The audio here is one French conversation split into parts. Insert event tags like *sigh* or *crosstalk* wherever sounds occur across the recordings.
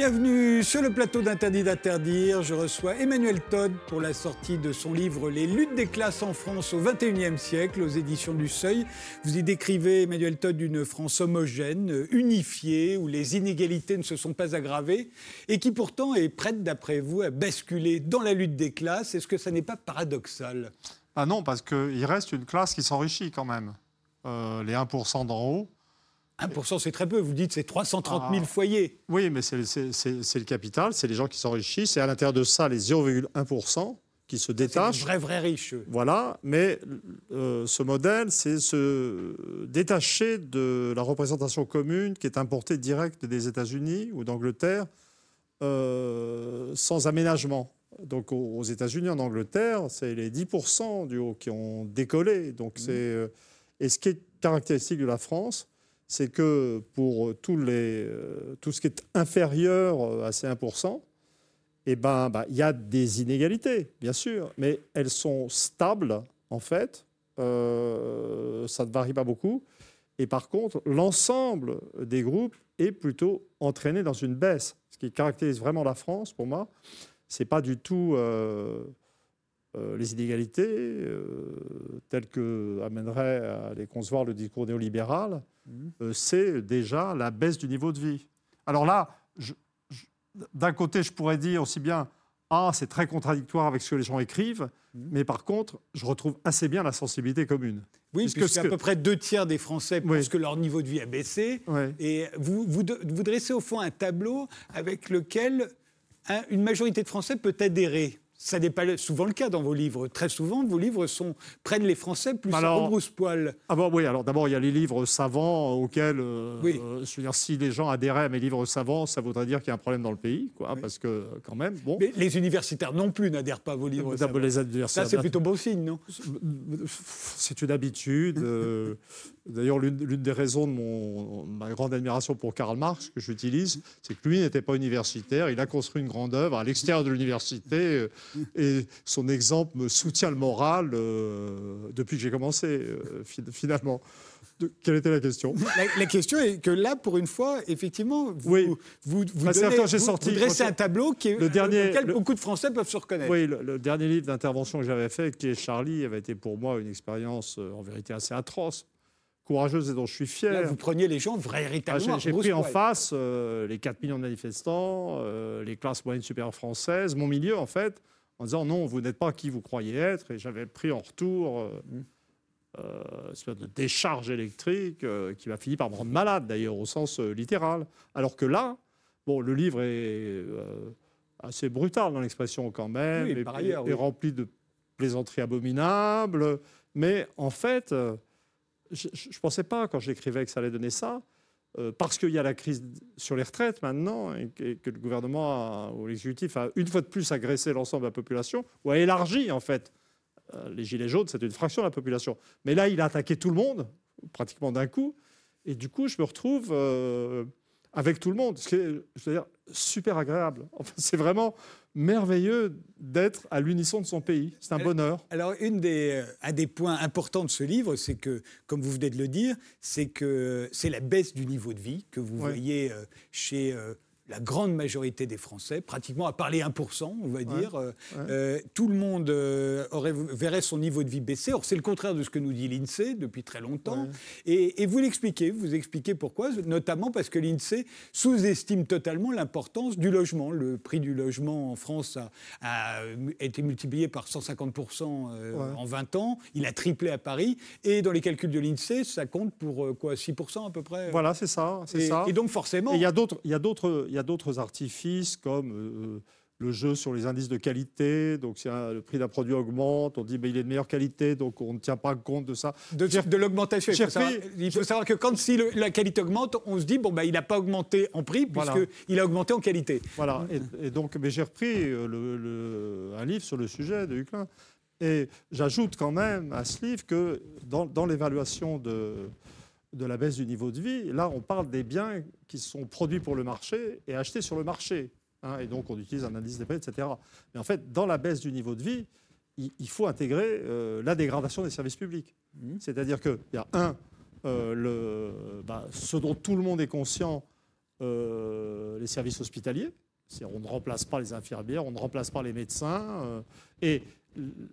Bienvenue sur le plateau d'Interdit d'interdire. Je reçois Emmanuel Todd pour la sortie de son livre Les luttes des classes en France au XXIe siècle aux éditions du Seuil. Vous y décrivez, Emmanuel Todd, une France homogène, unifiée, où les inégalités ne se sont pas aggravées et qui pourtant est prête, d'après vous, à basculer dans la lutte des classes. Est-ce que ça n'est pas paradoxal? Ah non, parce qu'il reste une classe qui s'enrichit quand même. Euh, les 1% d'en haut 1%, c'est très peu. Vous dites c'est 330 000 Ah. foyers. Oui, mais c'est c'est- c'est- c'est le capital, c'est les gens qui s'enrichissent, et à l'intérieur de ça, les 0,1% qui se C'est les détachent. vrais, vrais riches. eux. Voilà, mais euh, ce modèle, c'est se détacher de la représentation commune qui est importée directe des États-Unis ou d'Angleterre euh, sans aménagement. Donc aux États-Unis, en Angleterre, c'est les 10% du haut qui ont décollé. Donc c'est euh, et ce qui est caractéristique de la France, c'est que pour euh, tout ce qui est inférieur euh, à ces 1%, eh ben, bah, il y a des inégalités, bien sûr, mais elles sont stables, en fait. Euh, ça ne varie pas beaucoup. Et par contre, l'ensemble des groupes est plutôt entraîné dans une baisse. Ce qui caractérise vraiment la France, pour moi, c'est pas du tout les inégalités telles que amènerait à les concevoir le discours néolibéral. Euh, c'est déjà la baisse du niveau de vie. Alors là, d'un côté, je pourrais dire aussi bien ah, c'est très contradictoire avec ce que les gens écrivent, mais par contre, je retrouve assez bien la sensibilité commune. Oui, Puisque puisque à peu près deux tiers des Français Oui. pensent que leur niveau de vie a baissé. Et vous, vous, vous dressez au fond un tableau avec lequel un- une majorité de Français peut adhérer. Ça n'est pas souvent le cas dans vos livres. Très souvent, vos livres sont, prennent les Français plus Alors- à rebrousse-poil. Ah bon, oui, alors d'abord, il y a les livres savants auxquels, euh, Oui. euh, je veux dire, si les gens adhéraient à mes livres savants, ça voudrait dire qu'il y a un problème dans le pays, quoi, parce que quand même, bon. Mais les universitaires non plus n'adhèrent pas à vos livres. Savants. les adversaires- Ça, c'est plutôt bon signe, non? C'est une habitude. euh, *laughs* D'ailleurs, l'une des raisons de mon, ma grande admiration pour Karl Marx, que j'utilise, c'est que lui n'était pas universitaire. Il a construit une grande œuvre à l'extérieur de l'université. euh, et son exemple me soutient le moral euh, depuis que j'ai commencé, euh, fi- finalement. De- quelle était la question? La, la question est que là, pour une fois, effectivement, vous, Oui. vous, vous, donnez- j'ai vous- sorti- vous dressez un tableau qui est, Le dernier- auquel le- beaucoup de Français peuvent se reconnaître. Oui, le, le dernier livre d'intervention que j'avais fait, qui est Charlie, avait été pour moi une expérience en vérité assez atroce, courageuse et dont je suis fier. Là, vous preniez les gens Ah, véritablement. j'ai- J'ai pris en face euh, les 4 millions de manifestants, euh, les classes moyennes supérieures françaises, mon milieu en fait, en disant non, vous n'êtes pas qui vous croyez être. Et j'avais pris en retour euh, une espèce de décharge électrique qui m'a fini par me rendre malade d'ailleurs au sens littéral. Alors que là, bon, le livre est assez brutal dans l'expression quand même, Oui, et, par et- ailleurs, et oui. rempli de plaisanteries abominables. Mais en fait, je ne pensais pas quand j'écrivais que ça allait donner ça. Euh, parce qu'il y a la crise sur les retraites maintenant, et que, le gouvernement ou l'exécutif a une fois de plus agressé l'ensemble de la population, ou a élargi en fait. Euh, les gilets jaunes, c'est une fraction de la population. Mais là, il a attaqué tout le monde, pratiquement d'un coup. Et du coup, je me retrouve euh, avec tout le monde. Ce qui est, super agréable. Enfin, c'est vraiment merveilleux d'être à l'unisson de son pays. C'est un Elle- bonheur. Alors, une des, euh, un des points importants de ce livre, c'est que, comme vous venez de le dire, c'est que c'est la baisse du niveau de vie que vous Ouais. voyez euh, chez euh, la grande majorité des Français, pratiquement à part les 1%, on va dire. euh, ouais. euh, tout le monde euh, aurait, verrait son niveau de vie baisser. Or, c'est le contraire de ce que nous dit l'INSEE depuis très longtemps. Ouais. Et, et vous l'expliquez, vous expliquez pourquoi, notamment parce que l'INSEE sous-estime totalement l'importance du logement. Le prix du logement en France a, a été multiplié par 150% euh, Ouais. en 20 ans. Il a triplé à Paris. Et dans les calculs de l'INSEE, ça compte pour quoi 6% à peu près Voilà, c'est ça. Et, ça. et donc forcément, il y a d'autres, a d'autres, il artifices comme euh, le jeu sur les indices de qualité. Donc, si le prix d'un produit augmente, on dit mais il est de meilleure qualité, donc on ne tient pas compte de ça. de, de l'augmentation. Il, il faut savoir que quand si le- la qualité augmente, on se dit bon bah il n'a pas augmenté en prix Voilà. puisqu'il a augmenté en qualité. Voilà. Et, et donc, mais j'ai repris euh, le- le- un livre sur le sujet de Huclin. Et j'ajoute quand même à ce livre que dans, dans l'évaluation de, de la baisse du niveau de vie, là, on parle des biens qui sont produits pour le marché et achetés sur le marché. hein, et donc, on utilise un indice des prix, etc. Mais en fait, dans la baisse du niveau de vie, il, il faut intégrer euh, la dégradation des services publics. C'est-à-dire qu'il y a un, euh, le, bah, ce dont tout le monde est conscient, les services hospitaliers. On ne remplace pas les infirmières, on ne remplace pas les médecins. et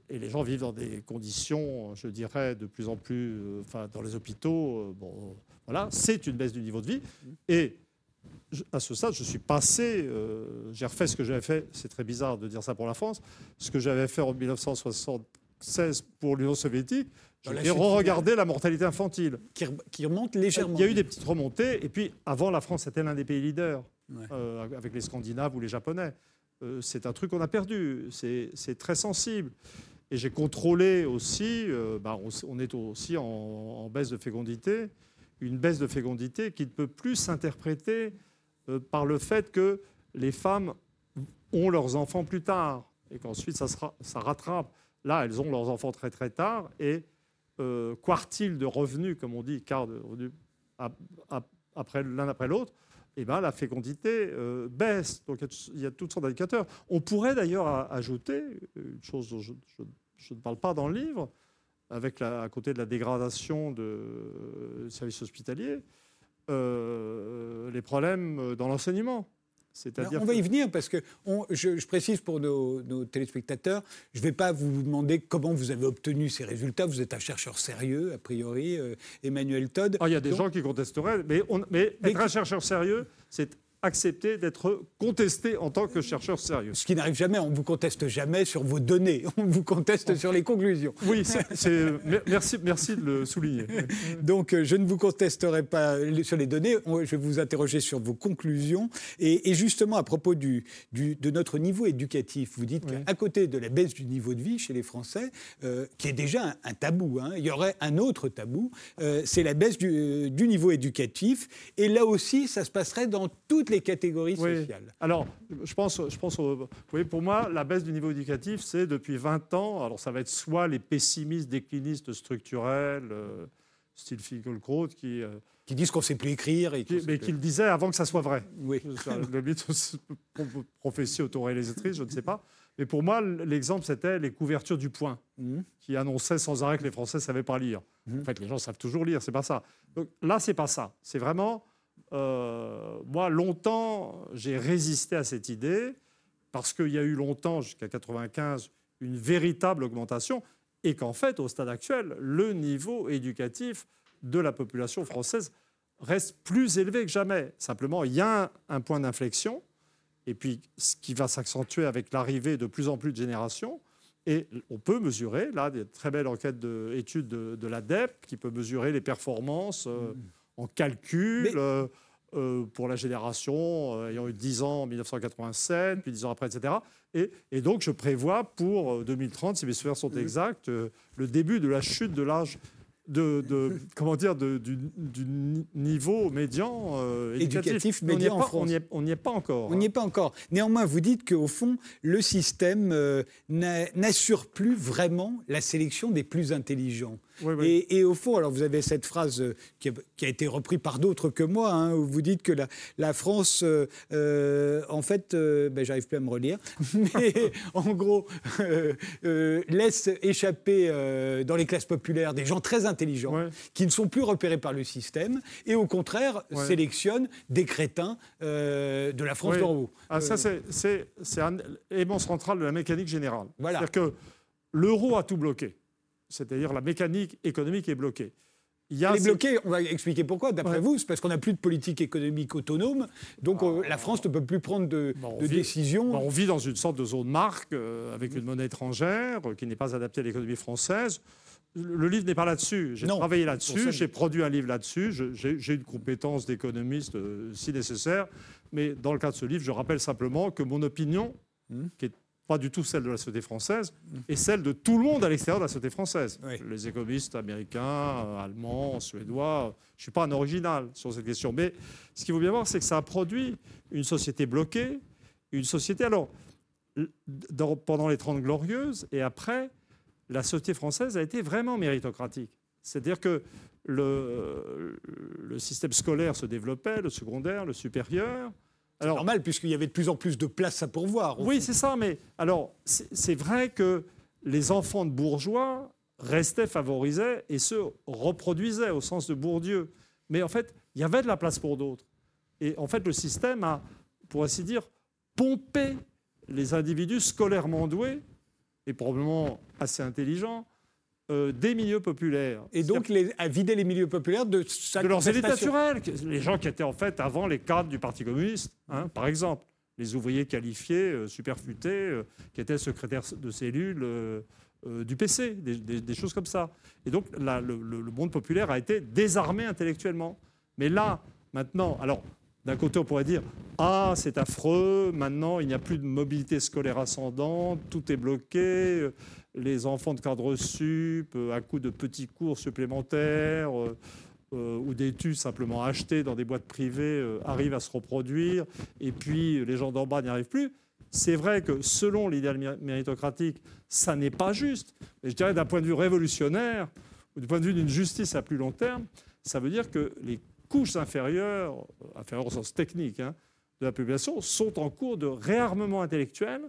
et les gens vivent dans des conditions, je dirais, de plus en plus, enfin, dans les hôpitaux. bon, voilà, c'est une baisse du niveau de vie. Et à ce stade, je suis passé, euh, j'ai refait ce que j'avais fait, c'est très bizarre de dire ça pour la France, ce que j'avais fait en 1976 pour l'Union soviétique, j'ai re-regardé la mortalité infantile. Qui, remonte légèrement. Il y a eu des petites remontées, et puis avant, la France était l'un des pays leaders, euh, avec les Scandinaves ou les Japonais. Euh, c'est un truc qu'on a perdu, c'est très sensible. Et j'ai contrôlé aussi, bah, on, est aussi en, baisse de fécondité, une baisse de fécondité qui ne peut plus s'interpréter euh, par le fait que les femmes ont leurs enfants plus tard et qu'ensuite ça, rattrape. Là, elles ont leurs enfants très très tard et euh, quartile de revenus, comme on dit, quart de revenus après l'un après l'autre, eh ben, la fécondité euh, baisse. Donc il y a toutes sortes d'indicateurs. On pourrait d'ailleurs ajouter une chose dont je, ne parle pas dans le livre, avec à côté de la dégradation de services hospitaliers, euh, les problèmes dans l'enseignement. On va y venir parce que je, précise pour nos, téléspectateurs, je ne vais pas vous demander comment vous avez obtenu ces résultats. Vous êtes un chercheur sérieux, a priori, euh, Emmanuel Todd. Ah, il y a des gens qui contesteraient, mais, mais être un chercheur sérieux, c'est accepter d'être contesté en tant que chercheur sérieux. Ce qui n'arrive jamais, on ne vous conteste jamais sur vos données, *laughs* on vous conteste sur les conclusions. Oui, *laughs* merci, merci de le souligner. Donc euh, je ne vous contesterai pas sur les données, je vais vous interroger sur vos conclusions. Et, justement, à propos du, de notre niveau éducatif, vous dites qu'à côté de la baisse du niveau de vie chez les Français, euh, qui est déjà un, tabou, hein, il y aurait un autre tabou, euh, c'est la baisse du, du niveau éducatif. Et là aussi, ça se passerait dans toutes les catégories sociales. Alors, je pense, je pense vous voyez, pour moi, la baisse du niveau éducatif, c'est depuis 20 ans. Alors, ça va être soit les pessimistes, déclinistes structurels, euh, style Finkielkraut, qui. Euh, qui disent qu'on ne sait plus écrire. Et mais qui le disaient avant que ça soit vrai. Oui. Le mythe, *laughs* prophétie autoréalisatrice, je ne sais pas. Mais pour moi, l'exemple, c'était les couvertures du point, mmh. qui annonçaient sans arrêt que les Français ne savaient pas lire. Mmh. En fait, les gens savent toujours lire, c'est pas ça. Donc là, c'est pas ça. C'est vraiment euh, moi, longtemps, j'ai résisté à cette idée parce qu'il y a eu longtemps, jusqu'à 95, une véritable augmentation et qu'en fait, au stade actuel, le niveau éducatif de la population française reste plus élevé que jamais. Simplement, il y a un, point d'inflexion et puis ce qui va s'accentuer avec l'arrivée de plus en plus de générations. Et on peut mesurer, là, des très belles enquêtes d'études de, de, l'ADEP qui peut mesurer les performances. Euh, mmh en calcul. Euh, euh, pour la génération euh, ayant eu 10 ans en 1987, puis 10 ans après, etc. Et, et donc, je prévois pour 2030, si mes souvenirs sont exacts, le début de la chute de l'âge de, *laughs* comment dire de, du, niveau médian éducatif, médian en France. On n'y est, pas encore. On n'y est pas encore. Néanmoins, vous dites qu'au fond, le système n'assure plus vraiment la sélection des plus intelligents. Et, au fond, alors vous avez cette phrase euh, qui a, été reprise par d'autres que moi, hein, où vous dites que la, la France, en fait, ben, j'arrive plus à me relire, *laughs* mais en gros, laisse échapper dans les classes populaires des gens très intelligents qui ne sont plus repérés par le système, et au contraire sélectionnent des crétins euh, de la France d'en haut. Ah, ça, euh, c'est un élément central de la mécanique générale. C'est-à-dire que l'euro a tout bloqué. C'est-à-dire la mécanique économique est bloquée. Il y a est bloquée, on va expliquer pourquoi, d'après vous, c'est parce qu'on n'a plus de politique économique autonome, donc euh, la France ne peut plus prendre de, décisions. on vit dans une sorte de zone marque, avec une monnaie étrangère qui n'est pas adaptée à l'économie française le livre n'est pas là-dessus. J'ai travaillé là-dessus, j'ai produit un livre là-dessus, j'ai une compétence d'économiste euh, si nécessaire. Mais dans le cas de ce livre, je rappelle simplement que mon opinion, hmm. qui n'est pas du tout celle de la société française, est celle de tout le monde à l'extérieur de la société française. Les économistes américains, euh, allemands, suédois. Je ne suis pas un original sur cette question. Mais ce qu'il faut bien voir, c'est que ça a produit une société bloquée, une société. Alors, pendant les Trente Glorieuses et après, la société française a été vraiment méritocratique. C'est-à-dire que le, système scolaire se développait, le secondaire, le supérieur. C'est normal, puisqu'il y avait de plus en plus de places à pourvoir. Oui, c'est ça, mais alors, c'est vrai que les enfants de bourgeois restaient favorisés et se reproduisaient au sens de Bourdieu. Mais en fait, il y avait de la place pour d'autres. Et en fait, le système a, pour ainsi dire, pompé les individus scolairement doués et probablement assez intelligents euh, des milieux populaires. Et donc les, à vider les milieux populaires de, de leurs élites naturelles. Les gens qui étaient en fait avant les cadres du Parti communiste, hein, par exemple. Les ouvriers qualifiés, euh, superfutés, euh, qui étaient secrétaires de cellules du PC, des, choses comme ça. Et donc le, le, monde populaire a été désarmé intellectuellement. Mais là, maintenant, alors d'un côté, on pourrait dire Ah, c'est affreux, maintenant il n'y a plus de mobilité scolaire ascendante, tout est bloqué, les enfants de cadre sup, euh, à coup de petits cours supplémentaires euh, euh, ou d'études simplement achetées dans des boîtes privées, arrivent à se reproduire, et puis les gens d'en bas n'y arrivent plus. C'est vrai que selon l'idéal méritocratique, ça n'est pas juste. Mais je dirais d'un point de vue révolutionnaire, ou du point de vue d'une justice à plus long terme, ça veut dire que les couches inférieures, inférieures au sens technique, hein, de la population, sont en cours de réarmement intellectuel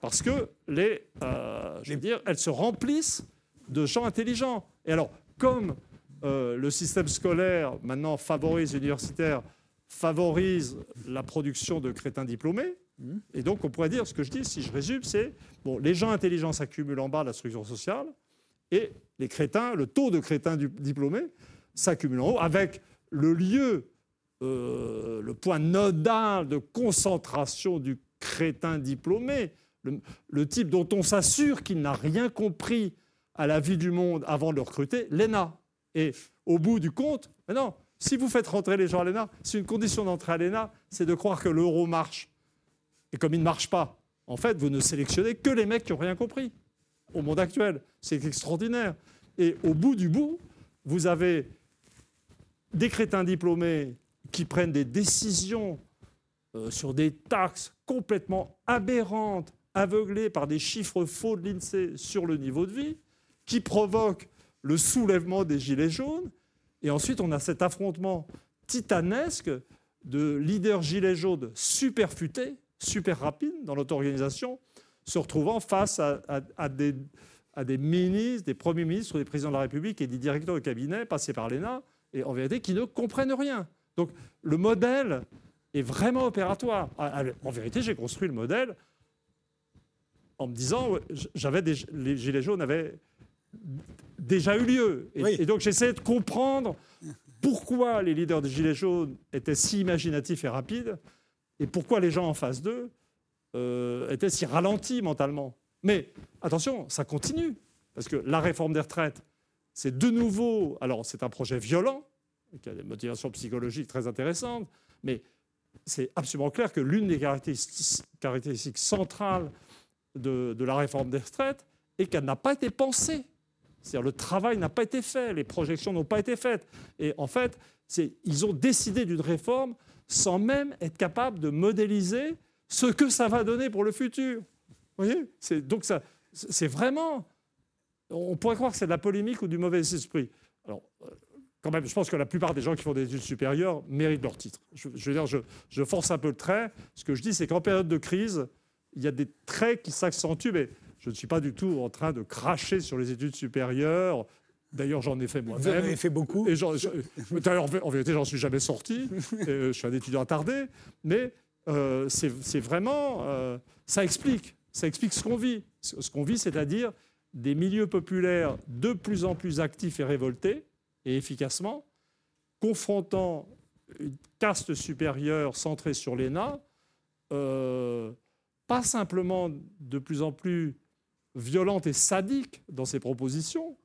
parce que les, euh, je veux dire, elles se remplissent de gens intelligents. Et alors, comme euh, le système scolaire maintenant favorise universitaire, favorise la production de crétins diplômés, et donc on pourrait dire, ce que je dis, si je résume, c'est bon, les gens intelligents s'accumulent en bas de la structure sociale, et les crétins, le taux de crétins diplômés s'accumule en haut, avec le lieu, euh, le point nodal de concentration du crétin diplômé, le, type dont on s'assure qu'il n'a rien compris à la vie du monde avant de le recruter, l'ENA. Et au bout du compte, non, si vous faites rentrer les gens à l'ENA, si une condition d'entrée à l'ENA, c'est de croire que l'euro marche. Et comme il ne marche pas, en fait, vous ne sélectionnez que les mecs qui n'ont rien compris au monde actuel. C'est extraordinaire. Et au bout du bout, vous avez des crétins diplômés qui prennent des décisions euh, sur des taxes complètement aberrantes, aveuglées par des chiffres faux de l'INSEE sur le niveau de vie, qui provoquent le soulèvement des Gilets jaunes. Et ensuite, on a cet affrontement titanesque de leaders Gilets jaunes super futés, super rapides dans notre organisation, se retrouvant face à, des, à des ministres, des premiers ministres, des présidents de la République et des directeurs de cabinet passés par l'ENA et en vérité qui ne comprennent rien. Donc le modèle est vraiment opératoire. Ah, ah, en vérité, j'ai construit le modèle en me disant, j'avais les gilets jaunes avaient déjà eu lieu. Et, donc j'essayais de comprendre pourquoi les leaders des gilets jaunes étaient si imaginatifs et rapides, et pourquoi les gens en face d'eux euh, étaient si ralentis mentalement. Mais attention, ça continue, parce que la réforme des retraites, c'est de nouveau, alors c'est un projet violent, qui a des motivations psychologiques très intéressantes, mais c'est absolument clair que l'une des caractéristiques, centrales de, la réforme des retraites est qu'elle n'a pas été pensée. C'est-à-dire le travail n'a pas été fait, les projections n'ont pas été faites. Et en fait, ils ont décidé d'une réforme sans même être capables de modéliser ce que ça va donner pour le futur. Vous voyez? Donc c'est vraiment on pourrait croire que c'est de la polémique ou du mauvais esprit. Alors, quand même, je pense que la plupart des gens qui font des études supérieures méritent leur titre. Je, veux dire, je, force un peu le trait. Ce que je dis, c'est qu'en période de crise, il y a des traits qui s'accentuent, mais je ne suis pas du tout en train de cracher sur les études supérieures. D'ailleurs, j'en ai fait moi-même. Vous en avez fait beaucoup. Et D'ailleurs, en vérité, j'en suis jamais sorti. Euh, je suis un étudiant attardé. Mais euh, c'est vraiment... ça explique. Ça explique ce qu'on vit. Ce qu'on vit, c'est-à-dire des milieux populaires de plus en plus actifs et révoltés, et efficacement, confrontant une caste supérieure centrée sur l'ENA, euh, pas simplement de plus en plus violente et sadique dans ses propositions,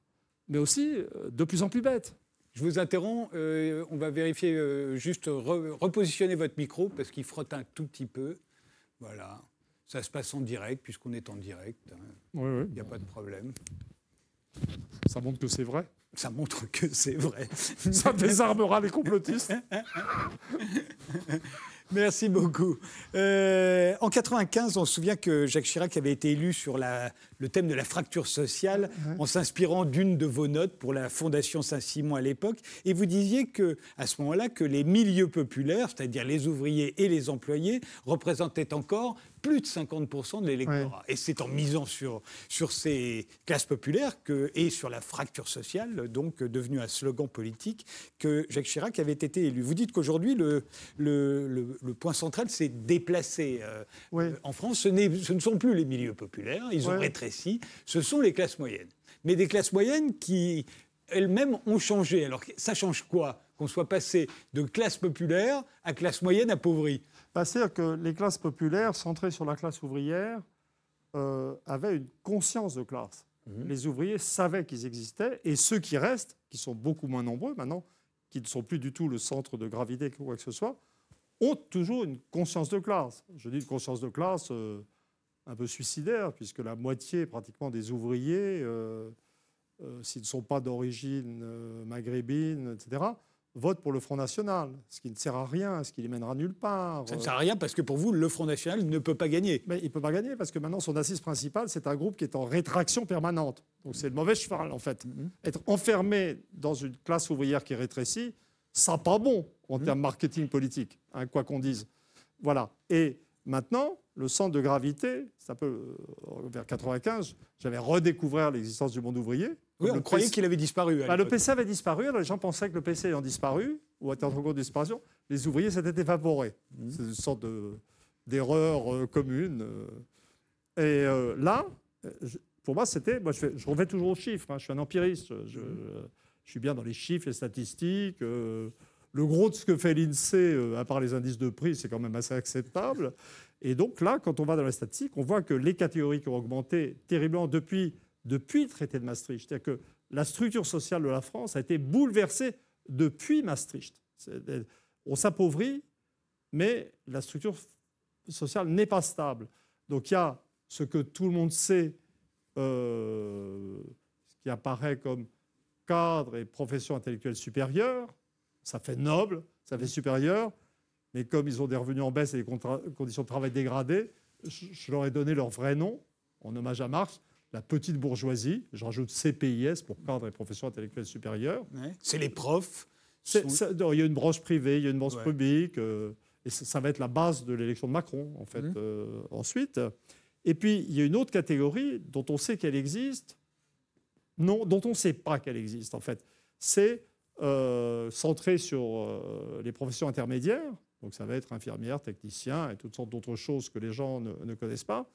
mais aussi euh, de plus en plus bête. Je vous interromps, euh, on va vérifier, juste repositionner votre micro parce qu'il frotte un tout petit peu. Voilà. Ça se passe en direct, puisqu'on est en direct. Hein. Il n'y a pas de problème. Ça montre que c'est vrai Ça montre que c'est vrai. *laughs* Ça désarmera les complotistes. *laughs* Merci beaucoup. Euh, en 95, on se souvient que Jacques Chirac avait été élu sur la le thème de la fracture sociale en s'inspirant d'une de vos notes pour la Fondation Saint-Simon à l'époque. Et vous disiez que, à ce moment-là, que les milieux populaires, c'est-à-dire les ouvriers et les employés, représentaient encore plus de 50% de l'électorat. Et c'est en misant sur, sur ces classes populaires que, et sur la fracture sociale, donc devenu un slogan politique, que Jacques Chirac avait été élu. Vous dites qu'aujourd'hui, le, le, le, point central s'est déplacé. Euh, en France, ce, ce, ne sont plus les milieux populaires, ils ont rétréci, ce sont les classes moyennes. Mais des classes moyennes qui, elles-mêmes, ont changé. Alors, ça change quoi? Qu'on soit passé de classe populaire à classe moyenne appauvrie c'est-à-dire que les classes populaires, centrées sur la classe ouvrière, euh, avaient une conscience de classe. Mhm. Les ouvriers savaient qu'ils existaient, et ceux qui restent, qui sont beaucoup moins nombreux maintenant, qui ne sont plus du tout le centre de gravité ou quoi que ce soit, ont toujours une conscience de classe. Je dis une conscience de classe euh, un peu suicidaire, puisque la moitié pratiquement des ouvriers, euh, s'ils ne sont pas d'origine maghrébine, etc., vote pour le Front National, ce qui ne sert à rien, ce qui les mènera nulle part. Ça ne sert à rien parce que pour vous, le Front National ne peut pas gagner. Mais il ne peut pas gagner parce que maintenant, son assise principale, c'est un groupe qui est en rétraction permanente. Donc c'est le mauvais cheval, en fait. Mhm. Être enfermé dans une classe ouvrière qui rétrécit, ça pas bon en mhm. termes marketing politique, hein, quoi qu'on dise. Voilà. Et maintenant, le centre de gravité, c'est un peu euh, vers 95, j'avais redécouvert l'existence du monde ouvrier. Oui, on croyait qu'il avait disparu. Bah, le PC avait disparu, alors les gens pensaient que le PC ayant disparu, ou était en cours de disparition, les ouvriers s'étaient évaporés. Mmh. C'est une sorte d'erreur euh, commune. Euh. Et là, pour moi, c'était. Moi, je, je, refais toujours aux chiffres. Hein, je suis un empiriste. Je, je, suis bien dans les chiffres, les statistiques. le gros de ce que fait l'INSEE, à part les indices de prix, c'est quand même assez acceptable. Et donc là, quand on va dans la statistique, on voit que les catégories qui ont augmenté terriblement depuis, depuis le traité de Maastricht, c'est-à-dire que la structure sociale de la France a été bouleversée depuis Maastricht. On s'appauvrit, mais la structure sociale n'est pas stable. Donc il y a ce que tout le monde sait, euh, ce qui apparaît comme cadre et profession intellectuelle supérieure, ça fait noble, ça fait supérieur, mais comme ils ont des revenus en baisse et des conditions de travail dégradées, je, leur ai donné leur vrai nom, en hommage à Marx, la petite bourgeoisie. Je rajoute CPIS pour cadre et profession intellectuelle supérieure. C'est les profs. il y a une branche privée, il y a une branche publique, euh, et ça, va être la base de l'élection de Macron, en fait, mmh. euh, ensuite. Et puis, il y a une autre catégorie dont on sait qu'elle existe, non, dont on ne sait pas qu'elle existe, en fait. C'est euh, centré sur les professions intermédiaires, donc ça va être infirmière, technicien et toutes sortes d'autres choses que les gens ne, connaissent pas,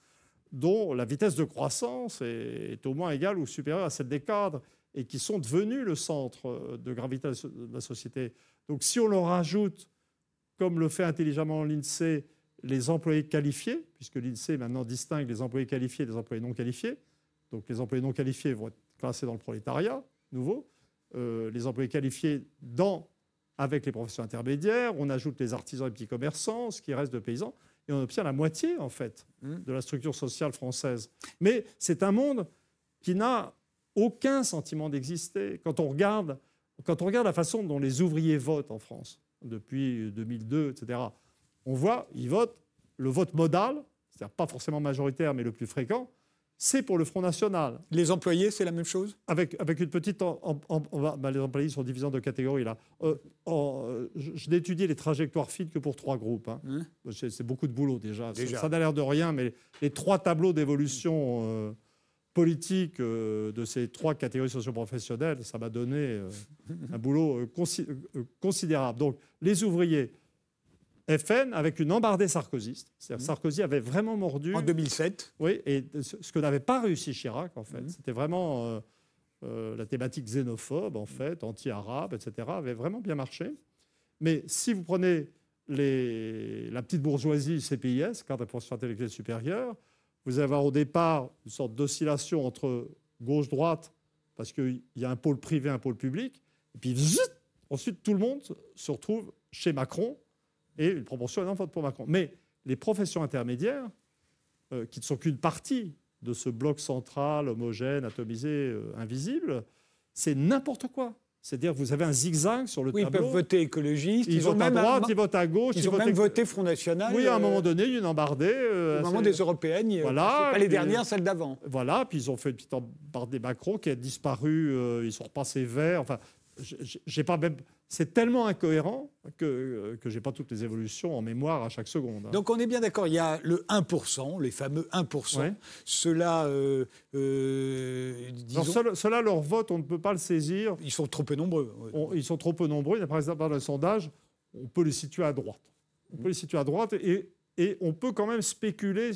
dont la vitesse de croissance est, au moins égale ou supérieure à celle des cadres et qui sont devenus le centre de gravité de la société. Donc si on leur ajoute, comme le fait intelligemment l'INSEE, les employés qualifiés, puisque l'INSEE maintenant distingue les employés qualifiés des employés non qualifiés, donc les employés non qualifiés vont être classés dans le prolétariat nouveau, euh, les employés qualifiés dans avec les professions intermédiaires, on ajoute les artisans et petits commerçants, ce qui reste de paysans, et on obtient la moitié, en fait, mmh. de la structure sociale française. Mais c'est un monde qui n'a aucun sentiment d'exister. Quand on regarde, quand on regarde la façon dont les ouvriers votent en France, depuis 2002, etc., on voit, ils votent le vote modal, c'est-à-dire pas forcément majoritaire, mais le plus fréquent, c'est pour le Front National. Les employés, c'est la même chose? Avec, avec une petite... Bah, les employés sont divisés en deux catégories, là. Euh, je, n'ai étudié les trajectoires fines que pour trois groupes. Hein. Hein? C'est beaucoup de boulot, déjà. Ça n'a l'air de rien, mais les trois tableaux d'évolution euh, politique euh, de ces trois catégories socio-professionnelles, ça m'a donné *laughs* un boulot considérable. Donc, les ouvriers FN avec une embardée sarkozyste. Mmh. Sarkozy avait vraiment mordu. En 2007. Oui, et ce que n'avait pas réussi Chirac, en fait. Mmh. C'était vraiment euh, euh, la thématique xénophobe, en fait, anti-arabe, etc., avait vraiment bien marché. Mais si vous prenez les, la petite bourgeoisie CPIS, cadre de profession intellectuelle supérieure, vous allez avoir au départ une sorte d'oscillation entre gauche-droite, parce qu'il y a un pôle privé, un pôle public, et puis ensuite tout le monde se retrouve chez Macron, et une proportion énorme pour Macron. Mais les professions intermédiaires, euh, qui ne sont qu'une partie de ce bloc central, homogène, atomisé, euh, invisible, c'est n'importe quoi. C'est-à-dire vous avez un zigzag sur le oui, tableau. Ils peuvent voter écologiste. Ils, votent à droite, ils votent à gauche. Ils, ont même voté Front National. Oui, à un moment donné, une embardée. au moment des européennes. Voilà. Pas les dernières, celles d'avant. Voilà. Puis ils ont fait une petite embardée Macron qui a disparu. ils sont repassés verts. Enfin, j'ai pas même c'est tellement incohérent que euh, je n'ai pas toutes les évolutions en mémoire à chaque seconde. Hein. Donc on est bien d'accord, il y a le 1%, les fameux 1%. Ceux-là, euh, euh, disons... Ceux-là, leur vote, on ne peut pas le saisir. Ils sont trop peu nombreux. ils sont trop peu nombreux. D'après le sondage, on peut les situer à droite. On peut les situer à droite et, et on peut quand même spéculer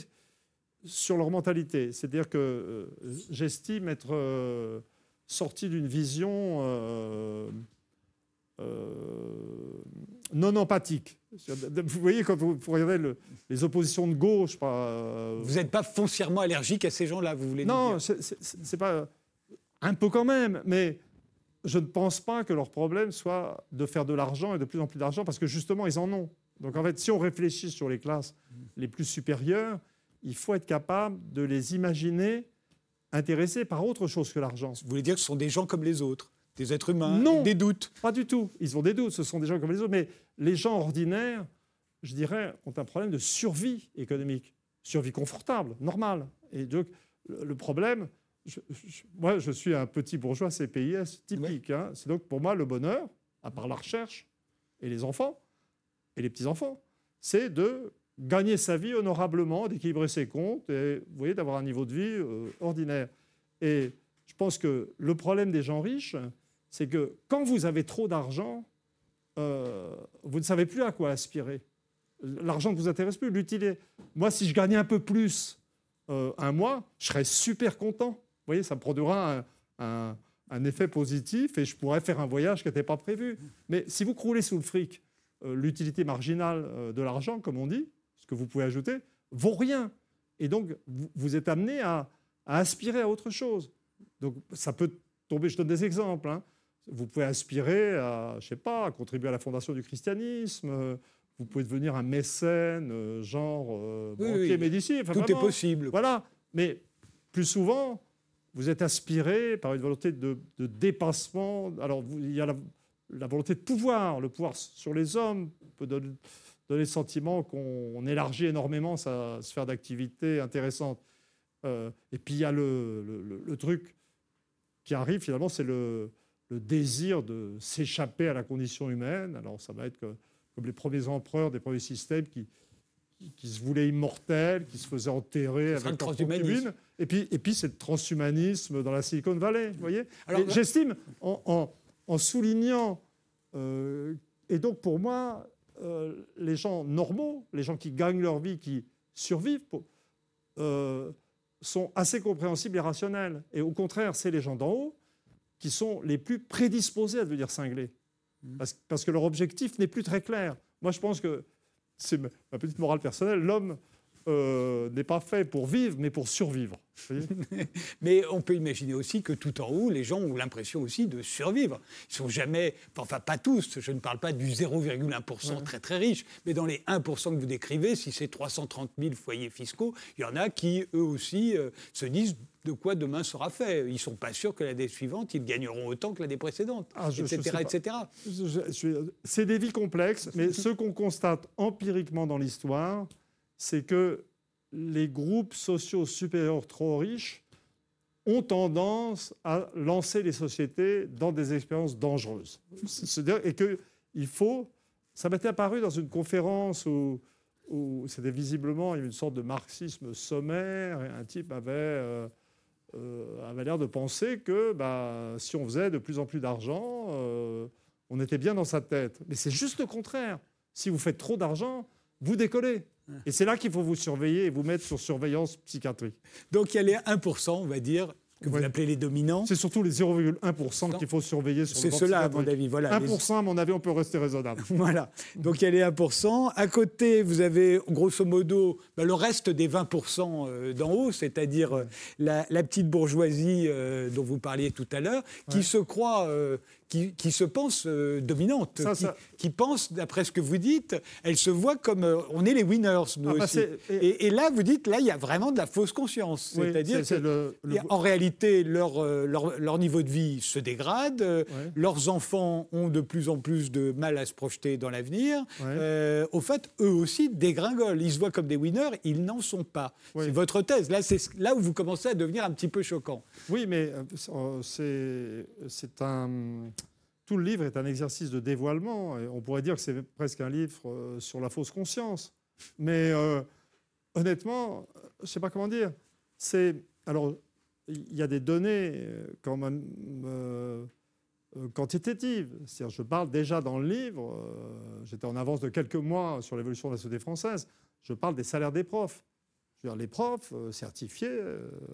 sur leur mentalité. C'est-à-dire que j'estime être sorti d'une vision euh, non empathique. Vous voyez, quand vous, regardez les oppositions de gauche. Pas, euh, vous n'êtes pas foncièrement allergique à ces gens-là, vous voulez non, dire Non, c'est pas. Un peu quand même, mais je ne pense pas que leur problème soit de faire de l'argent et de plus en plus d'argent, parce que justement, ils en ont. Donc en fait, si on réfléchit sur les classes les plus supérieures, il faut être capable de les imaginer intéressés par autre chose que l'argent. Vous voulez dire que ce sont des gens comme les autres des êtres humains Non, Des doutes Pas du tout. Ils ont des doutes, ce sont des gens comme les autres. Mais les gens ordinaires, je dirais, ont un problème de survie économique. Survie confortable, normale. Et donc, le problème, moi, je suis un petit bourgeois CPIS typique. Hein. C'est donc pour moi le bonheur, à part la recherche et les enfants et les petits-enfants, c'est de gagner sa vie honorablement, d'équilibrer ses comptes et, vous voyez, d'avoir un niveau de vie euh, ordinaire. Et je pense que le problème des gens riches, c'est que quand vous avez trop d'argent, euh, vous ne savez plus à quoi aspirer. L'argent ne vous intéresse plus, l'utiliser. Moi, si je gagnais un peu plus euh, un mois, je serais super content. Vous voyez, ça produira un, effet positif et je pourrais faire un voyage qui n'était pas prévu. Mais si vous croulez sous le fric, l'utilité marginale de l'argent, comme on dit, ce que vous pouvez ajouter, vaut rien. Et donc, vous, êtes amené à, aspirer à autre chose. Donc, ça peut tomber, je donne des exemples. Hein. Vous pouvez aspirer à, je sais pas, à contribuer à la fondation du christianisme. Euh, vous pouvez devenir un mécène, euh, genre euh, banquier médicien. Tout est possible. Voilà. Mais plus souvent, vous êtes aspiré par une volonté de, dépassement. Alors, il y a la, volonté de pouvoir. Le pouvoir sur les hommes peut donner, le sentiment qu'on élargit énormément sa sphère d'activité intéressante. et puis, il y a le truc qui arrive, finalement, c'est le, le désir de s'échapper à la condition humaine. Alors ça va être comme les premiers empereurs des premiers systèmes qui, qui, se voulaient immortels, qui se faisaient enterrer avec leur transhumanisme. Et puis, et puis c'est le transhumanisme dans la Silicon Valley, vous voyez J'estime, en, en, soulignant, euh, et donc pour moi, euh, les gens normaux, les gens qui gagnent leur vie, qui survivent, euh, sont assez compréhensibles et rationnels. Et au contraire, c'est les gens d'en haut qui sont les plus prédisposés à devenir cinglés. Mmh. Parce, parce que leur objectif n'est plus très clair. Moi, je pense que c'est ma petite morale personnelle. L'homme euh, n'est pas fait pour vivre, mais pour survivre. *laughs* mais on peut imaginer aussi que tout en haut, les gens ont l'impression aussi de survivre. Ils sont jamais, enfin pas tous, je ne parle pas du 0,1% très très riche, mais dans les 1% que vous décrivez, si c'est 330 000 foyers fiscaux, il y en a qui, eux aussi, euh, se disent de quoi demain sera fait. Ils ne sont pas sûrs que l'année suivante, ils gagneront autant que l'année précédente, ah, etc. etc. C'est des vies complexes, mais *laughs* ce qu'on constate empiriquement dans l'histoire, c'est que les groupes sociaux supérieurs trop riches ont tendance à lancer les sociétés dans des expériences dangereuses. Et qu'il faut... Ça m'était apparu dans une conférence où, c'était visiblement une sorte de marxisme sommaire, et un type avait, euh, euh, l'air de penser que bah, si on faisait de plus en plus d'argent, euh, on était bien dans sa tête. Mais c'est juste le contraire. Si vous faites trop d'argent, vous décollez. Et c'est là qu'il faut vous surveiller et vous mettre sur surveillance psychiatrique. Donc il y a les 1%, on va dire, que vous appelez les dominants. C'est surtout les 0,1% qu'il faut surveiller sur le C'est cela, à mon avis. Voilà, 1%, à mon avis, on peut rester raisonnable. *laughs* voilà. Donc il y a les 1%. À côté, vous avez grosso modo bah, le reste des 20% euh, d'en haut, c'est-à-dire euh, la, petite bourgeoisie euh, dont vous parliez tout à l'heure, qui se croit qui, qui se pense euh, dominante, qui, pense, d'après ce que vous dites, elle se voit comme euh, on est les winners, nous ah, bah, aussi. Et, là, vous dites, là, il y a vraiment de la fausse conscience. C'est-à-dire qu'en réalité, leur, euh, leur, leur, niveau de vie se dégrade, leurs enfants ont de plus en plus de mal à se projeter dans l'avenir. au fait, eux aussi dégringolent. Ils se voient comme des winners, ils n'en sont pas. C'est votre thèse. Là, c'est là où vous commencez à devenir un petit peu choquant. Oui, mais c'est un tout le livre est un exercice de dévoilement. on pourrait dire que c'est presque un livre euh, sur la fausse conscience. Mais euh, honnêtement, je ne sais pas comment dire. C'est alors il y a des données euh, quand même quantitatives. je parle déjà dans le livre. J'étais en avance de quelques mois sur l'évolution de la société française. Je parle des salaires des profs. Je les profs certifiés,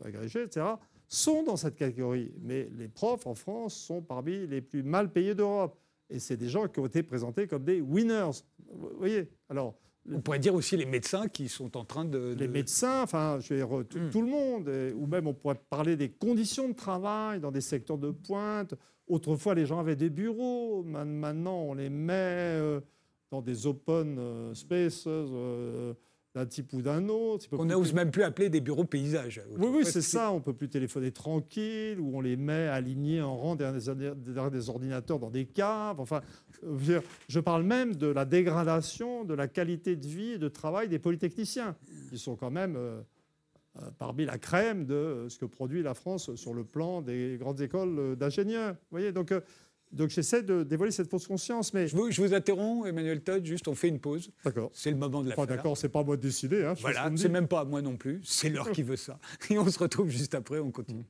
agrégés, etc sont dans cette catégorie. Mais les profs en France sont parmi les plus mal payés d'Europe. Et c'est des gens qui ont été présentés comme des winners. Vous voyez Alors. On pourrait dire aussi les médecins qui sont en train de. Les médecins, enfin, je veux dire, hmm. tout, le monde. ou même, on pourrait parler des conditions de travail dans des secteurs de pointe. Autrefois, les gens avaient des bureaux. Maintenant, on les met euh, dans des open euh, spaces. Euh, d'un type ou d'un autre. On n'ose même plus appeler des bureaux paysages. Oui, oui, c'est ça. On peut plus téléphoner tranquille, ou on les met alignés en rang derrière des ordinateurs dans des caves. Enfin, je parle même de la dégradation de la qualité de vie et de travail des polytechniciens, qui sont quand même euh, euh, parmi la crème de ce que produit la France sur le plan des grandes écoles d'ingénieurs. Vous voyez, donc donc j'essaie de dévoiler cette fausse conscience. Mais... Je vous, je vous, interromps, Emmanuel Todd, juste on fait une pause. D'accord. C'est le moment de la fin. D'accord, c'est pas à moi de décider. Hein, voilà, c'est même pas à moi non plus. C'est l'heure qui veut ça. Et on se retrouve juste après, on continue.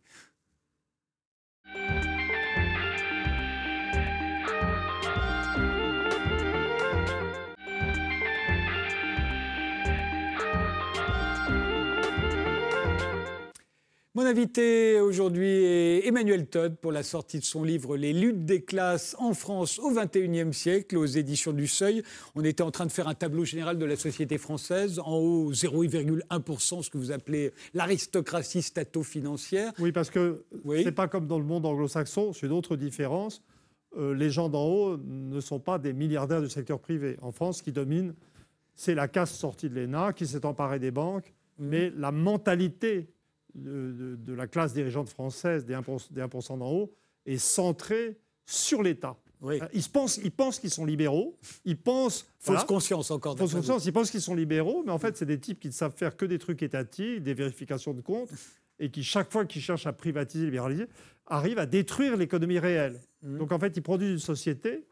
Mon invité aujourd'hui est Emmanuel Todd pour la sortie de son livre Les luttes des classes en France au XXIe siècle aux éditions du Seuil. On était en train de faire un tableau général de la société française. En haut, 0,1%, ce que vous appelez l'aristocratie stato-financière. Oui, parce que oui. c'est pas comme dans le monde anglo-saxon, c'est une autre différence. Euh, les gens d'en haut ne sont pas des milliardaires du secteur privé. En France, ce qui domine, c'est la casse sortie de l'ENA qui s'est emparée des banques, mmh. mais la mentalité de, la classe dirigeante française des 1%, d'en haut est centré sur l'État. Euh, ils, pensent, ils pensent qu'ils sont libéraux. Ils pensent. Fausse conscience encore. Fausse conscience. Ils pensent qu'ils sont libéraux, mais en fait, c'est des types qui ne savent faire que des trucs étatiques, des vérifications de comptes, et qui, chaque fois qu'ils cherchent à privatiser, libéraliser, arrivent à détruire l'économie réelle. Mmh. Donc en fait, ils produisent une société.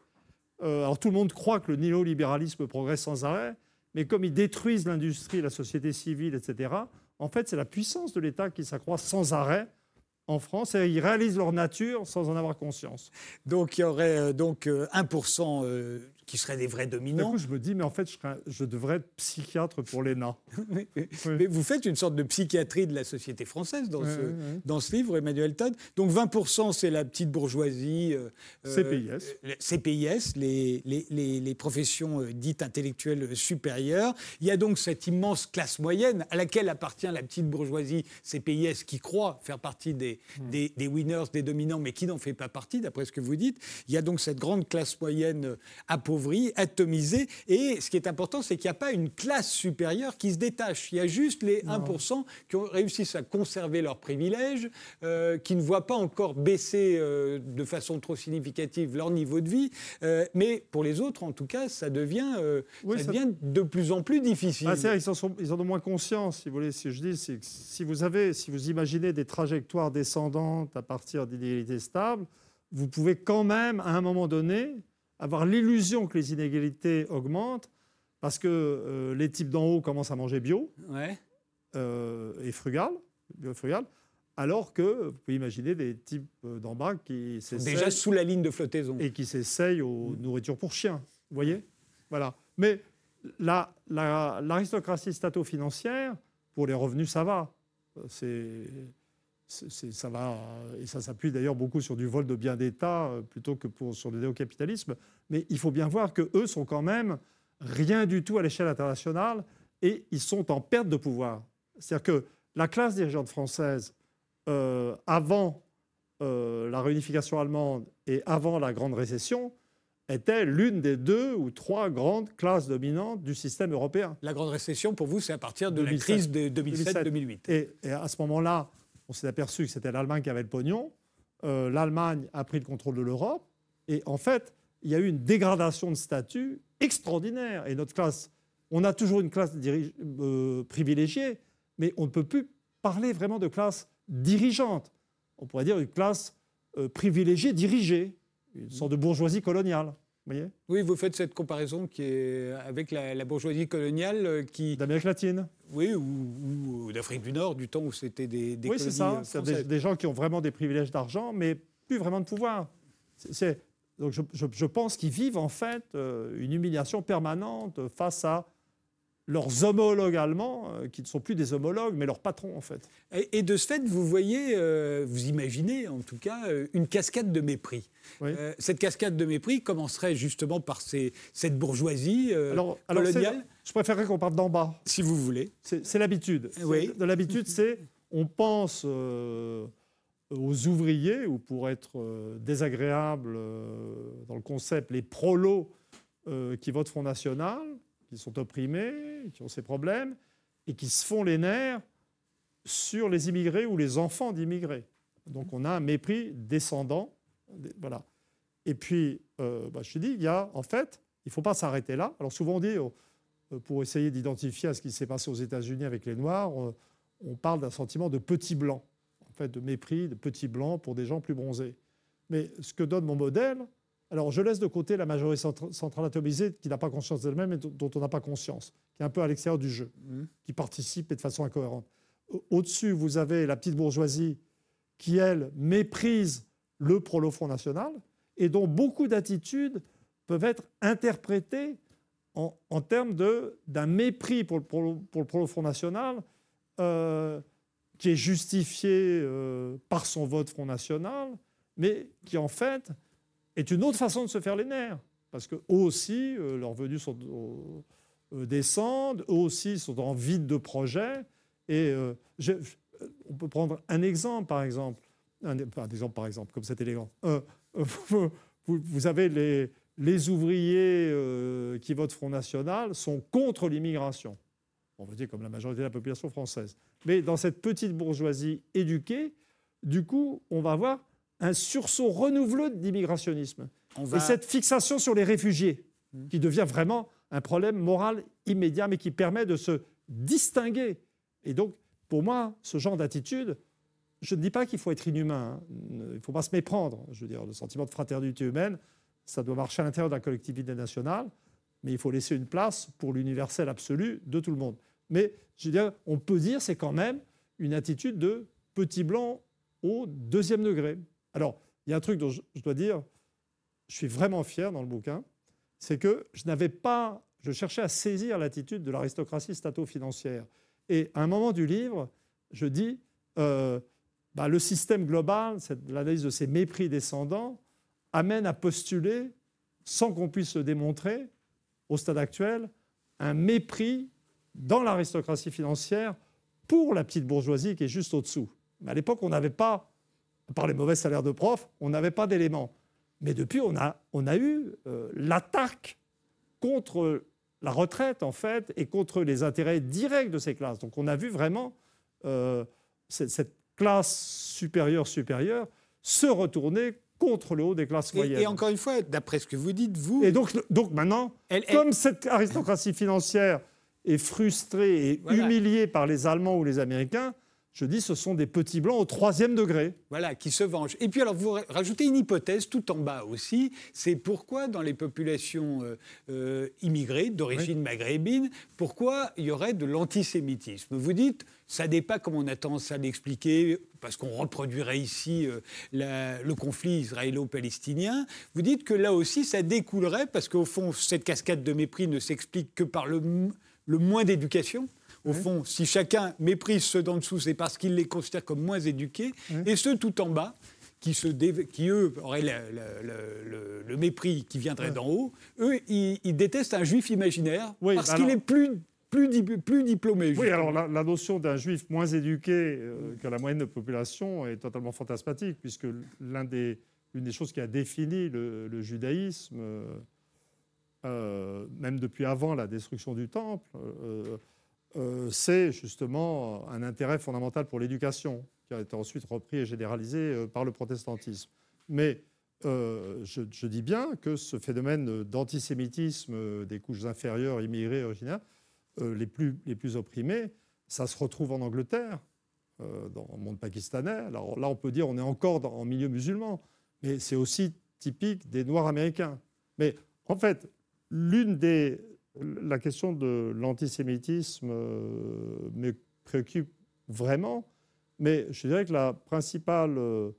Euh, alors tout le monde croit que le néolibéralisme progresse sans arrêt, mais comme ils détruisent l'industrie, la société civile, etc., en fait, c'est la puissance de l'État qui s'accroît sans arrêt en France et ils réalisent leur nature sans en avoir conscience. Donc il y aurait euh, donc 1% euh, qui seraient des vrais dominants. Coup, je me dis, mais en fait, je, devrais être psychiatre pour l'ENA. *laughs* mais, mais, vous faites une sorte de psychiatrie de la société française dans, ce, dans ce livre, Emmanuel Todd. Donc 20%, c'est la petite bourgeoisie. Euh, CPIS. Euh, CPIS, les, les, les, les professions euh, dites intellectuelles supérieures. Il y a donc cette immense classe moyenne à laquelle appartient la petite bourgeoisie CPIS qui croit faire partie des, hmm. des, des winners, des dominants, mais qui n'en fait pas partie, d'après ce que vous dites. Il y a donc cette grande classe moyenne appauvrie atomisé. Et ce qui est important, c'est qu'il n'y a pas une classe supérieure qui se détache. Il y a juste les 1% qui ont réussi à conserver leurs privilèges, euh, qui ne voient pas encore baisser euh, de façon trop significative leur niveau de vie. Euh, mais pour les autres, en tout cas, ça devient, ça, devient de plus en plus difficile. Ah, ils, en sont, ils en ont moins conscience, si vous voulez. Si je dis, c'est si vous avez, si vous imaginez des trajectoires descendantes à partir d'inégalités stables, vous pouvez quand même, à un moment donné, avoir l'illusion que les inégalités augmentent parce que euh, les types d'en haut commencent à manger bio euh, et frugal, bio frugal, alors que vous pouvez imaginer des types euh, d'en bas qui s'essayent... Déjà sous la ligne de flottaison. Et qui s'essayent aux mm. nourritures pour chiens. Vous voyez Voilà. Mais l'aristocratie la, stato-financière, pour les revenus, ça va. C'est ça va, et ça s'appuie d'ailleurs beaucoup sur du vol de biens d'État euh, plutôt que pour, sur le néo-capitalisme. Mais il faut bien voir qu'eux sont quand même rien du tout à l'échelle internationale et ils sont en perte de pouvoir. C'est-à-dire que la classe dirigeante française, euh, avant euh, la réunification allemande et avant la Grande Récession, était l'une des deux ou trois grandes classes dominantes du système européen. La Grande Récession, pour vous, c'est à partir de la crise de 2007-2008. Et, à ce moment-là, on s'est aperçu que c'était l'Allemagne qui avait le pognon. Euh, L'Allemagne a pris le contrôle de l'Europe. Et en fait, il y a eu une dégradation de statut extraordinaire. Et notre classe, on a toujours une classe euh, privilégiée, mais on ne peut plus parler vraiment de classe dirigeante. On pourrait dire une classe euh, privilégiée, dirigée une sorte de bourgeoisie coloniale. Voyez oui, vous faites cette comparaison qui est avec la, bourgeoisie coloniale euh, qui d'Amérique latine. Oui, ou, d'Afrique du Nord, du temps où c'était des, des oui, c'est ça. C'est des, gens qui ont vraiment des privilèges d'argent, mais plus vraiment de pouvoir. C'est, donc je, je pense qu'ils vivent en fait euh, une humiliation permanente face à leurs homologues allemands, euh, qui ne sont plus des homologues, mais leurs patrons, en fait. Et, de ce fait, vous voyez, euh, vous imaginez en tout cas, euh, une cascade de mépris. cette cascade de mépris commencerait justement par ces, cette bourgeoisie alors, coloniale. je préférerais qu'on parte d'en bas. Si vous voulez. C'est l'habitude. Oui. De l'habitude, *laughs* c'est on pense aux ouvriers, ou pour être désagréable dans le concept, les prolos qui votent Front National, qui sont opprimés, qui ont ces problèmes, et qui se font les nerfs sur les immigrés ou les enfants d'immigrés. Donc on a un mépris descendant. Voilà. Et puis, euh, bah, je te dis, il y a, en fait, il ne faut pas s'arrêter là. Alors souvent on dit, euh, pour essayer d'identifier à ce qui s'est passé aux États-Unis avec les Noirs, on parle d'un sentiment de petit blanc, en fait, de mépris, de petit blanc pour des gens plus bronzés. Mais ce que donne mon modèle, alors, je laisse de côté la majorité centrale atomisée qui n'a pas conscience d'elle-même et dont on n'a pas conscience, qui est un peu à l'extérieur du jeu, mmh. qui participe et de façon incohérente. Au-dessus, vous avez la petite bourgeoisie qui, elle, méprise le prolo Front National et dont beaucoup d'attitudes peuvent être interprétées en, termes d'un mépris pour le, pour, le prolo Front National euh, qui est justifié euh, par son vote Front National, mais qui, en fait, est une autre façon de se faire les nerfs. Parce qu'eux aussi, euh, leurs venus sont, euh, descendent, eux aussi sont en vide de projet. Et euh, on peut prendre un exemple, par exemple. Un, par exemple, comme c'est élégant. *laughs* Vous, avez les, ouvriers qui votent Front National sont contre l'immigration. On va dire comme la majorité de la population française. Mais dans cette petite bourgeoisie éduquée, du coup, on va voir un sursaut renouvelé d'immigrationnisme. Et cette fixation sur les réfugiés, hmm. qui devient vraiment un problème moral immédiat, mais qui permet de se distinguer. Et donc, pour moi, ce genre d'attitude, je ne dis pas qu'il faut être inhumain, hein. il ne faut pas se méprendre. Je veux dire, le sentiment de fraternité humaine, ça doit marcher à l'intérieur de la collectivité nationale, mais il faut laisser une place pour l'universel absolu de tout le monde. Mais je veux dire, on peut dire c'est quand même une attitude de petit blanc au deuxième degré. Alors, il y a un truc dont je, dois dire, je suis vraiment fier dans le bouquin, c'est que je n'avais pas, je cherchais à saisir l'attitude de l'aristocratie stato-financière. Et à un moment du livre, je dis, euh, bah, le système global, l'analyse de ces mépris descendants, amène à postuler, sans qu'on puisse le démontrer, au stade actuel, un mépris dans l'aristocratie financière pour la petite bourgeoisie qui est juste au-dessous. Mais à l'époque, on n'avait pas par les mauvais salaires de profs, on n'avait pas d'éléments. Mais depuis, on a, on a eu euh, l'attaque contre la retraite, en fait, et contre les intérêts directs de ces classes. Donc on a vu vraiment euh, cette, classe supérieure supérieure se retourner contre le haut des classes moyennes. Et, encore une fois, d'après ce que vous dites, vous... Et donc, donc maintenant, comme cette aristocratie financière est frustrée et humiliée par les Allemands ou les Américains, je dis ce sont des petits blancs au troisième degré. Voilà, qui se vengent. Et puis alors vous rajoutez une hypothèse tout en bas aussi, c'est pourquoi dans les populations euh, euh, immigrées d'origine maghrébine, pourquoi il y aurait de l'antisémitisme? Vous dites, ça n'est pas comme on a tendance à l'expliquer, parce qu'on reproduirait ici euh, le conflit israélo-palestinien. Vous dites que là aussi, ça découlerait, parce qu'au fond, cette cascade de mépris ne s'explique que par le, le moins d'éducation au fond, si chacun méprise ceux d'en dessous, c'est parce qu'il les considère comme moins éduqués, et ceux tout en bas, qui, se qui eux, auraient le, le, mépris qui viendrait d'en haut, eux, ils, détestent un juif imaginaire parce qu'il est plus plus, plus diplômés. Oui, alors la, notion d'un juif moins éduqué que la moyenne de population est totalement fantasmatique, puisque l'une des, des choses qui a défini le, judaïsme, même depuis avant la destruction du temple, euh, c'est justement un intérêt fondamental pour l'éducation, qui a été ensuite repris et généralisé euh, par le protestantisme. Mais euh, je, dis bien que ce phénomène d'antisémitisme des couches inférieures, immigrées, originaires, les, plus, les plus opprimées, ça se retrouve en Angleterre, dans le monde pakistanais. Alors là, on peut dire on est encore en milieu musulman, mais c'est aussi typique des Noirs américains. Mais en fait, l'une des la question de l'antisémitisme euh, me préoccupe vraiment, mais je dirais que la principale euh,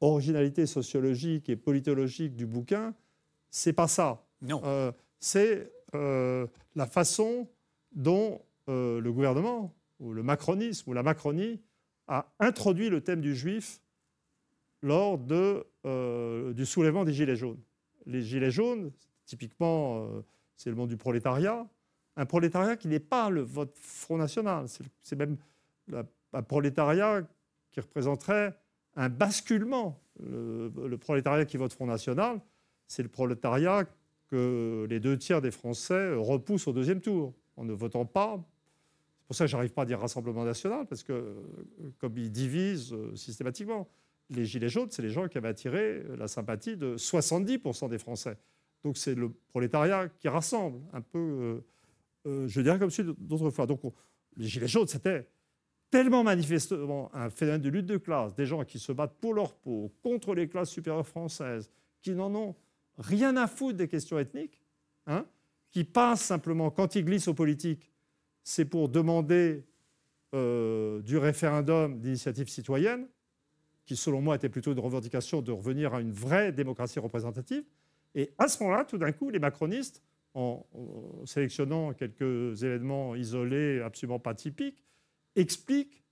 originalité sociologique et politologique du bouquin, c'est pas ça. Non. Euh, c'est la façon dont le gouvernement, ou le macronisme, ou la Macronie, a introduit le thème du juif lors de, du soulèvement des Gilets jaunes. Les Gilets jaunes, typiquement c'est le monde du prolétariat. Un prolétariat qui n'est pas le vote Front National, c'est même un prolétariat qui représenterait un basculement. Le, prolétariat qui vote Front National, c'est le prolétariat que les deux tiers des Français repoussent au deuxième tour en ne votant pas. C'est pour ça que je n'arrive pas à dire Rassemblement national, parce que comme ils divisent euh, systématiquement, les Gilets jaunes, c'est les gens qui avaient attiré la sympathie de 70% des Français. Donc c'est le prolétariat qui rassemble un peu, euh, euh, je dirais comme celui d'autres fois. Donc les Gilets jaunes, c'était tellement manifestement un phénomène de lutte de classe, des gens qui se battent pour leur peau, contre les classes supérieures françaises, qui n'en ont rien à foutre des questions ethniques, hein, qui passent simplement, quand ils glissent aux politiques, c'est pour demander euh, du référendum d'initiative citoyenne, qui selon moi était plutôt une revendication de revenir à une vraie démocratie représentative. Et à ce moment-là, tout d'un coup, les macronistes, en, sélectionnant quelques événements isolés, absolument pas typiques, expliquent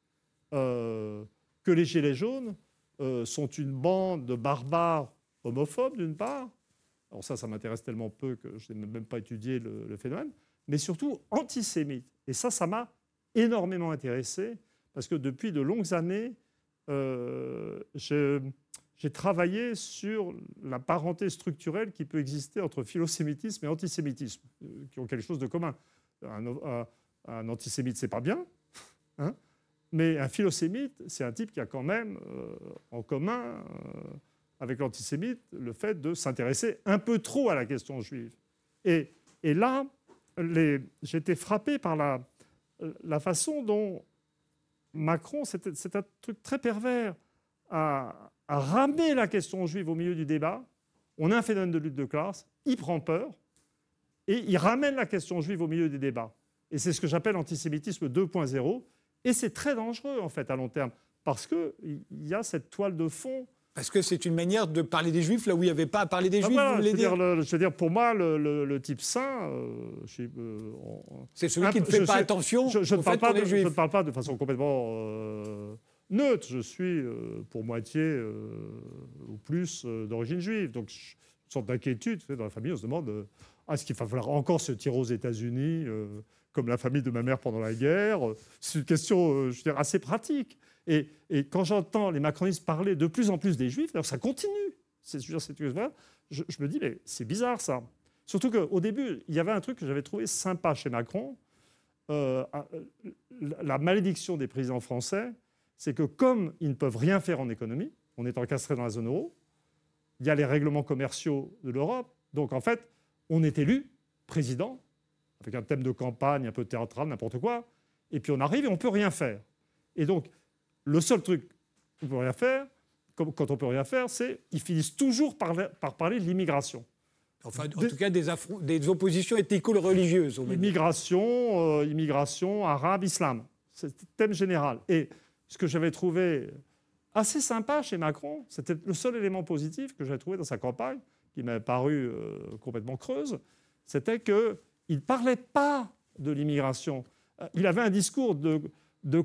euh, que les Gilets jaunes euh, sont une bande de barbares homophobes, d'une part. Alors ça, ça m'intéresse tellement peu que je n'ai même pas étudié le, phénomène, mais surtout antisémites. Et ça, ça m'a énormément intéressé, parce que depuis de longues années, euh, je j'ai travaillé sur la parenté structurelle qui peut exister entre philosémitisme et antisémitisme, euh, qui ont quelque chose de commun. Un, un, antisémite, c'est pas bien, *laughs* hein mais un philosémite, c'est un type qui a quand même euh, en commun euh, avec l'antisémite le fait de s'intéresser un peu trop à la question juive. Et, et là, j'étais frappé par la, la façon dont Macron, c'est un truc très pervers, a, à ramener la question juive au milieu du débat. On a un phénomène de lutte de classe, il prend peur, et il ramène la question juive au milieu des débats. Et c'est ce que j'appelle antisémitisme 2.0. Et c'est très dangereux, en fait, à long terme, parce qu'il y a cette toile de fond. Parce que c'est une manière de parler des juifs là où il n'y avait pas à parler des ah, juifs, vous voulez dire, je veux dire, pour moi, le, type saint... Euh, euh, c'est celui qui ne fait pas attention je, je, ne parle pas de, je, ne parle pas de façon complètement... Euh, neutre. Je suis euh, pour moitié euh, ou plus euh, d'origine juive. Donc, une sorte d'inquiétude. Dans la famille, on se demande ah, est-ce qu'il va falloir encore se tirer aux États-Unis comme la famille de ma mère pendant la guerre C'est une question, je veux dire, assez pratique. Et, quand j'entends les macronistes parler de plus en plus des juifs, alors ça continue. Je, je, je me dis, mais c'est bizarre ça. Surtout qu'au début, il y avait un truc que j'avais trouvé sympa chez Macron. la malédiction des présidents français, c'est que comme ils ne peuvent rien faire en économie, on est encastré dans la zone euro, il y a les règlements commerciaux de l'Europe, donc en fait, on est élu président, avec un thème de campagne un peu théâtral, n'importe quoi, et puis on arrive et on ne peut rien faire. Et donc, le seul truc qu'on peut rien faire, quand on peut rien faire, c'est qu'ils finissent toujours par, parler de l'immigration. Enfin, en tout cas, des, des oppositions éthico-religieuses. Immigration, euh, immigration, arabe, islam. C'est le thème général. Et ce que j'avais trouvé assez sympa chez Macron, c'était le seul élément positif que j'avais trouvé dans sa campagne, qui m'avait paru euh, complètement creuse, c'était qu'il ne parlait pas de l'immigration. Euh, il avait un discours de,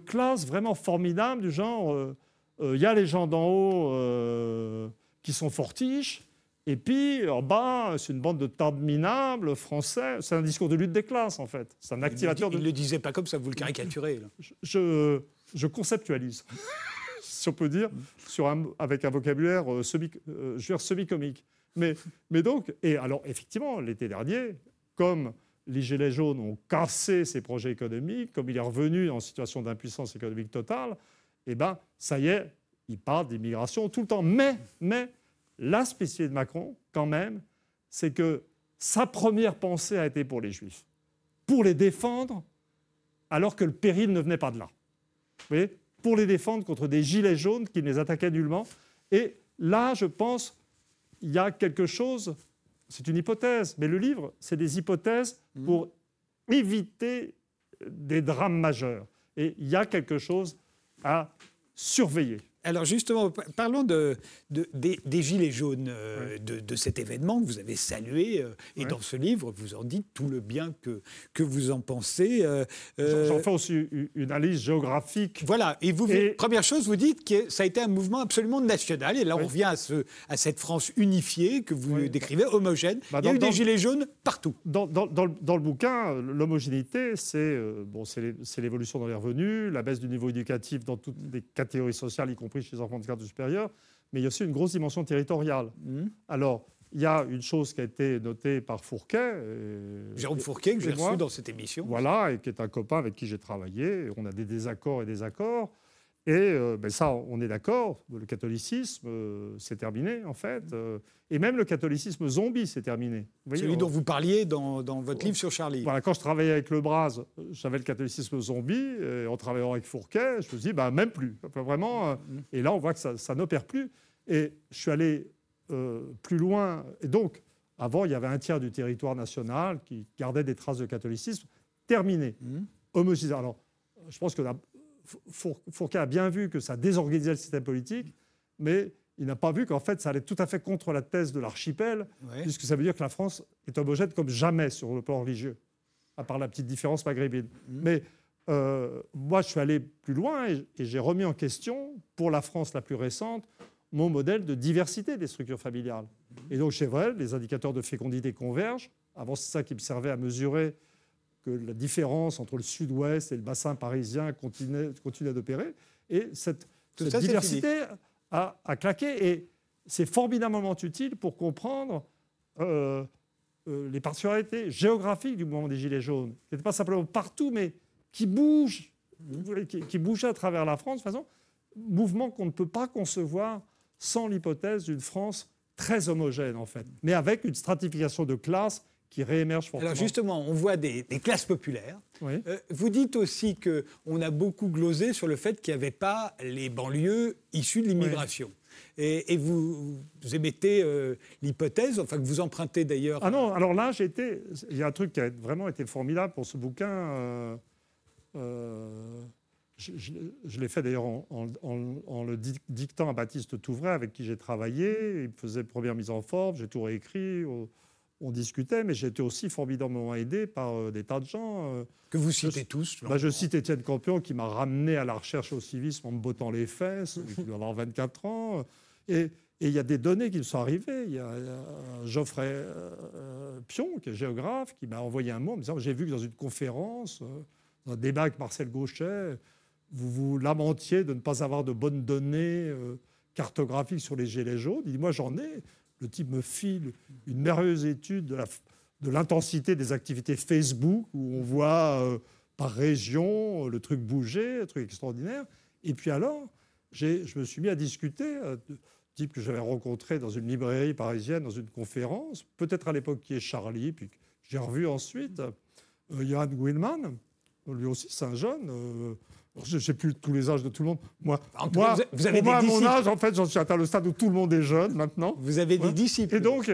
classe vraiment formidable, du genre, euh, il y a les gens d'en haut qui sont fortiches, Et puis, en bas, c'est une bande de tardes minables français. C'est un discours de lutte des classes, en fait. C'est un activateur il ne le disait pas comme ça, vous le caricaturez. Je, je, conceptualise, si on peut dire, avec un vocabulaire euh, semi, euh, semi-comique. Mais, donc, et alors, effectivement, l'été dernier, comme les Gilets jaunes ont cassé ses projets économiques, comme il est revenu en situation d'impuissance économique totale, eh bien, ça y est, il parle d'immigration tout le temps. Mais, mais, la de Macron, quand même, c'est que sa première pensée a été pour les Juifs, pour les défendre, alors que le péril ne venait pas de là. Vous voyez Pour les défendre contre des gilets jaunes qui ne les attaquaient nullement. Et là, je pense, il y a quelque chose, c'est une hypothèse, mais le livre, c'est des hypothèses mmh. pour éviter des drames majeurs. Et il y a quelque chose à surveiller. Alors justement, parlons de, des, Gilets jaunes, euh, de, cet événement que vous avez salué. Euh, et dans ce livre, vous en dites tout le bien que, que vous en pensez. Euh, j'en fais aussi une analyse géographique. Voilà. Et vous, première chose, vous dites que ça a été un mouvement absolument national. Et là, on revient à, ce, à cette France unifiée que vous décrivez, homogène. Bah, Il y a eu des Gilets jaunes partout. Dans, dans, dans, dans le bouquin, l'homogénéité, c'est bon, l'évolution dans les revenus, la baisse du niveau éducatif dans toutes les catégories sociales, y compris chez les enfants de cadre supérieur, mais il y a aussi une grosse dimension territoriale. Mmh. Alors, il y a une chose qui a été notée par Fourquet. Jérôme Fourquet, que j'ai reçu dans cette émission. Voilà, et qui est un copain avec qui j'ai travaillé. On a des désaccords et des accords. Et euh, ben ça, on est d'accord, le catholicisme, euh, c'est terminé, en fait. Euh, et même le catholicisme zombie, c'est terminé. Celui dont vous parliez dans, votre livre sur Charlie. Voilà, quand je travaillais avec Le Braz, j'avais le catholicisme zombie. Et en travaillant avec Fourquet, je me dis, bah, même plus. vraiment, mm. et là, on voit que ça, ça n'opère plus. Et je suis allé plus loin. Et donc, avant, il y avait un tiers du territoire national qui gardait des traces de catholicisme. Terminé. Mmh. Alors, je pense que Fourquet a bien vu que ça désorganisait le système politique, mais il n'a pas vu qu'en fait, ça allait tout à fait contre la thèse de l'archipel, puisque ça veut dire que la France est homogène comme jamais sur le plan religieux, à part la petite différence maghrébine. Mmh. Mais euh, moi, je suis allé plus loin et, j'ai remis en question, pour la France la plus récente, mon modèle de diversité des structures familiales. Mmh. Et donc, chez vrai, les indicateurs de fécondité convergent. Avant, c'est ça qui me servait à mesurer que la différence entre le sud-ouest et le bassin parisien continue, continue d'opérer. Et cette, diversité a, claqué. Et c'est formidablement utile pour comprendre euh, euh, les particularités géographiques du mouvement des Gilets jaunes, qui n'était pas simplement partout, mais qui bougent, qui, qui bougeait à travers la France, de façon, mouvement qu'on ne peut pas concevoir sans l'hypothèse d'une France très homogène, en fait, mais avec une stratification de classes qui réémerge Alors justement, on voit des, classes populaires. Euh, vous dites aussi qu'on a beaucoup glosé sur le fait qu'il n'y avait pas les banlieues issues de l'immigration. Et, vous, émettez euh, l'hypothèse, enfin que vous empruntez d'ailleurs. Ah non, alors là, j'ai été. Il y a un truc qui a vraiment été formidable pour ce bouquin. Euh, je, l'ai fait d'ailleurs en, le dictant à Baptiste Touvray, avec qui j'ai travaillé. Il faisait première mise en forme, j'ai tout réécrit on discutait, mais j'ai été aussi formidablement aidé par euh, des tas de gens. Euh, que vous citez tous bah, Je cite Étienne Campion qui m'a ramené à la recherche au civisme en me bottant les fesses, *laughs* il doit avoir 24 ans. Et il y a des données qui me sont arrivées. Il y a, Geoffrey euh, Pion, qui est géographe, qui m'a envoyé un mot en me disant J'ai vu que dans une conférence, dans un débat avec Marcel Gauchet, vous vous lamentiez de ne pas avoir de bonnes données cartographiques sur les gilets jaunes. Il dit Moi, j'en ai. Le type me file une merveilleuse étude de l'intensité des activités Facebook, où on voit euh, par région le truc bouger, un truc extraordinaire. Et puis alors, je me suis mis à discuter, euh, type que j'avais rencontré dans une librairie parisienne, dans une conférence, peut-être à l'époque qui est Charlie, puis j'ai revu ensuite euh, Johan Willman, lui aussi c'est un jeune, je ne sais plus tous les âges de tout le monde. Moi, moi, vous avez moi à mon âge, en fait, j'en suis atteint le stade où tout le monde est jeune maintenant. Vous avez des disciples. Et donc,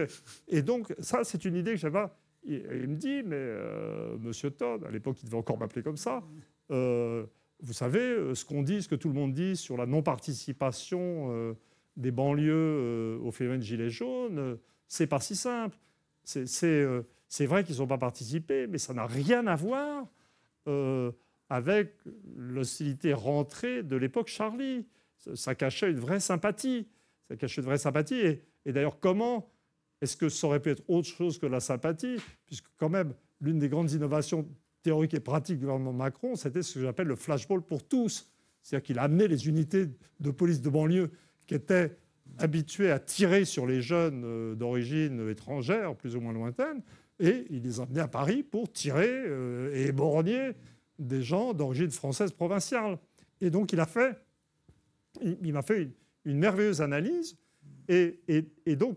et donc ça, c'est une idée que j'avais. Il, il, me dit, mais euh, Monsieur Todd, à l'époque, il devait encore m'appeler comme ça. Euh, vous savez, euh, ce qu'on dit, ce que tout le monde dit sur la non-participation des banlieues au phénomène gilet jaune, c'est pas si simple. C'est vrai qu'ils n'ont pas participé, mais ça n'a rien à voir avec l'hostilité rentrée de l'époque Charlie. Ça cachait une vraie sympathie. Ça cachait une vraie sympathie. Et, d'ailleurs, comment est-ce que ça aurait pu être autre chose que la sympathie Puisque quand même, l'une des grandes innovations théoriques et pratiques du gouvernement Macron, c'était ce que j'appelle le flashball pour tous. C'est-à-dire qu'il a amené les unités de police de banlieue qui étaient habituées à tirer sur les jeunes euh, d'origine étrangère, plus ou moins lointaine, et il les a à Paris pour tirer euh, et éborgner des gens d'origine française provinciale. Et donc il a fait, il, m'a fait une, merveilleuse analyse, et, et donc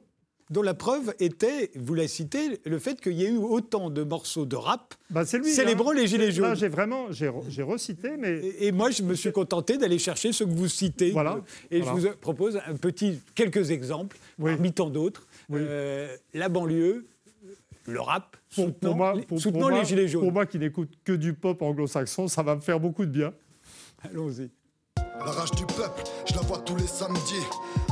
dont la preuve était, vous la citez, le fait qu'il y ait eu autant de morceaux de rap bah, célébrant hein. les Gilets jaunes. j'ai vraiment, j'ai recité, mais... Et, moi, je me suis contenté d'aller chercher ce que vous citez. Voilà. Et je vous propose un petit, quelques exemples, parmi tant d'autres. Euh, la banlieue, le rap, soutenant, les Gilets jaunes. Pour moi qui n'écoute que du pop anglo-saxon, ça va me faire beaucoup de bien. Allons-y. La rage du peuple, je la vois tous les samedis.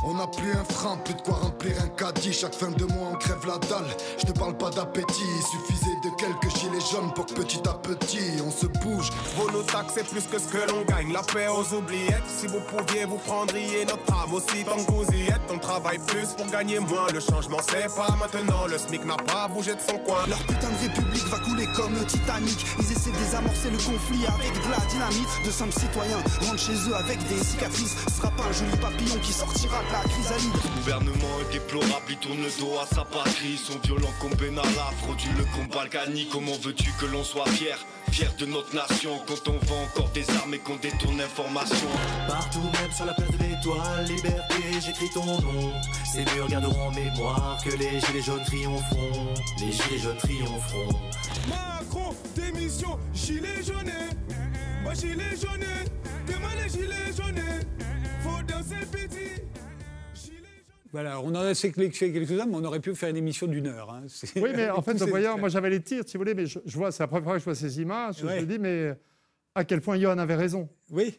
On n'a plus un franc, plus de quoi remplir un caddie. Chaque fin de mois, on crève la dalle. Je te parle pas d'appétit, il suffisait quelques gilets jaunes pour que petit à petit on se bouge. Vos nos taxes, c'est plus que ce que l'on gagne. La paix aux oubliettes. Si vous pouviez, vous prendriez notre âme aussi. Tant que vous y êtes, on travaille plus pour gagner moins. Le changement, c'est pas maintenant. Le SMIC n'a pas bougé de son coin. Leur putain de république va couler comme le Titanic. Ils essaient de désamorcer le conflit avec de la dynamite. De simples citoyens rentrent chez eux avec des cicatrices. Ce sera pas un joli papillon qui sortira de la chrysalide. Le gouvernement est déplorable, il tourne le dos à sa patrie. Ils sont violents comme Benalla, frauduleux comme Balkany. Comment veux-tu que l'on soit fier? Fier de notre nation quand on vend encore des armes et qu'on détourne l'information. Partout, même sur la place de l'étoile, liberté, j'écris ton nom. Ces murs garderont en mémoire que les gilets jaunes triompheront. Les gilets jaunes triompheront. Macron, démission, gilets jaunes. Moi, gilets jaunes. Demain, les gilets jaunes. Faut danser petit. Voilà, on en a sélectionné quelques-uns, mais on aurait pu faire une émission d'une heure. Hein. Oui, mais en *laughs* fait, voyant, moi j'avais les tirs, si vous voulez, mais je, vois, c'est la première fois que je vois ces images, je me dis, mais à quel point Johan avait raison. Oui.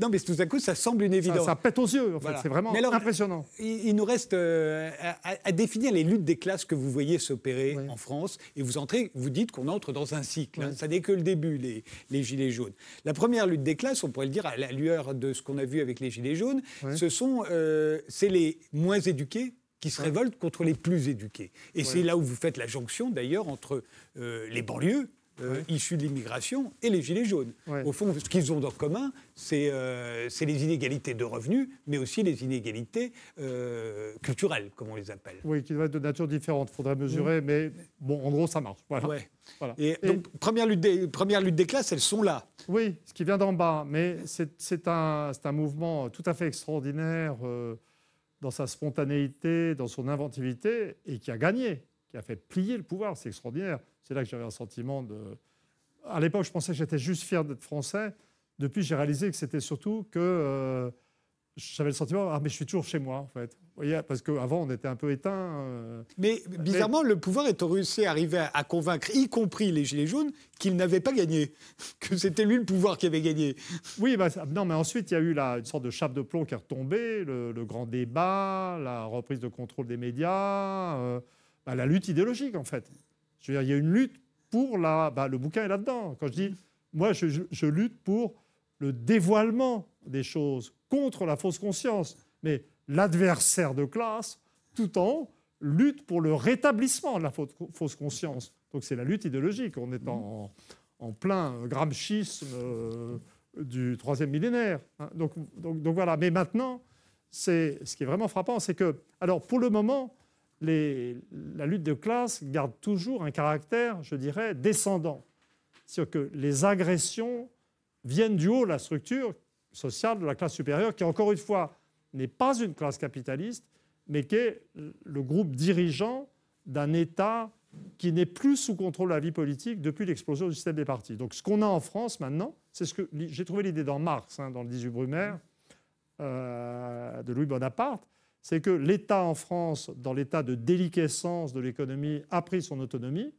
Non, mais tout à coup, ça semble une évidence. Ça, pète aux yeux, en fait. C'est vraiment impressionnant. Il, nous reste euh, à, définir les luttes des classes que vous voyez s'opérer en France. Et vous entrez, vous dites qu'on entre dans un cycle. Hein. Ça n'est que le début, les, les, Gilets jaunes. La première lutte des classes, on pourrait le dire à la lueur de ce qu'on a vu avec les Gilets jaunes, ce sont, euh, c'est les moins éduqués qui se révoltent contre les plus éduqués. Et c'est là où vous faites la jonction, d'ailleurs, entre euh, les banlieues, euh, issus de l'immigration et les Gilets jaunes. Au fond, ce qu'ils ont en commun, euh, c'est les inégalités de revenus, mais aussi les inégalités euh, culturelles, comme on les appelle. Oui, qui doivent être de nature différente. Il faudrait mesurer, mm. mais bon, en gros, ça marche. Voilà. Et, donc, première lutte, des, première lutte des classes, elles sont là. Oui, ce qui vient d'en bas, mais c'est un, un, mouvement tout à fait extraordinaire dans sa spontanéité, dans son inventivité, et qui a gagné, qui a fait plier le pouvoir. C'est extraordinaire. C'est là que j'avais un sentiment de. À l'époque, je pensais que j'étais juste fier d'être français. Depuis, j'ai réalisé que c'était surtout que euh, j'avais le sentiment ah mais je suis toujours chez moi en fait. Vous voyez, parce qu'avant on était un peu éteint. Euh. Mais bizarrement, le pouvoir est réussi à arriver à, convaincre, y compris les gilets jaunes, qu'il n'avait pas gagné, *laughs* que c'était lui le pouvoir qui avait gagné. Oui, bah, non, mais ensuite il y a eu une sorte de chape de plomb qui est retombée, le, grand débat, la reprise de contrôle des médias, euh, bah, la lutte idéologique en fait. Je veux dire, il y a une lutte pour la. Bah, le bouquin est là-dedans. Quand je dis, moi, je, lutte pour le dévoilement des choses, contre la fausse conscience. Mais l'adversaire de classe, tout en lutte pour le rétablissement de la fausse conscience. Donc c'est la lutte idéologique. On est en, plein gramschisme euh, du troisième millénaire. Hein. Donc, donc, donc, voilà. Mais maintenant, ce qui est vraiment frappant, c'est que, alors pour le moment, la lutte de classe garde toujours un caractère, je dirais, descendant. C'est-à-dire que les agressions viennent du haut de la structure sociale de la classe supérieure, qui, encore une fois, n'est pas une classe capitaliste, mais qui est le groupe dirigeant d'un État qui n'est plus sous contrôle de la vie politique depuis l'explosion du système des partis. Donc ce qu'on a en France maintenant, c'est ce que j'ai trouvé l'idée dans Marx, hein, dans le 18 Brumaire, euh, de Louis Bonaparte, c'est que l'État en France, dans l'état de déliquescence de l'économie, a pris son autonomie.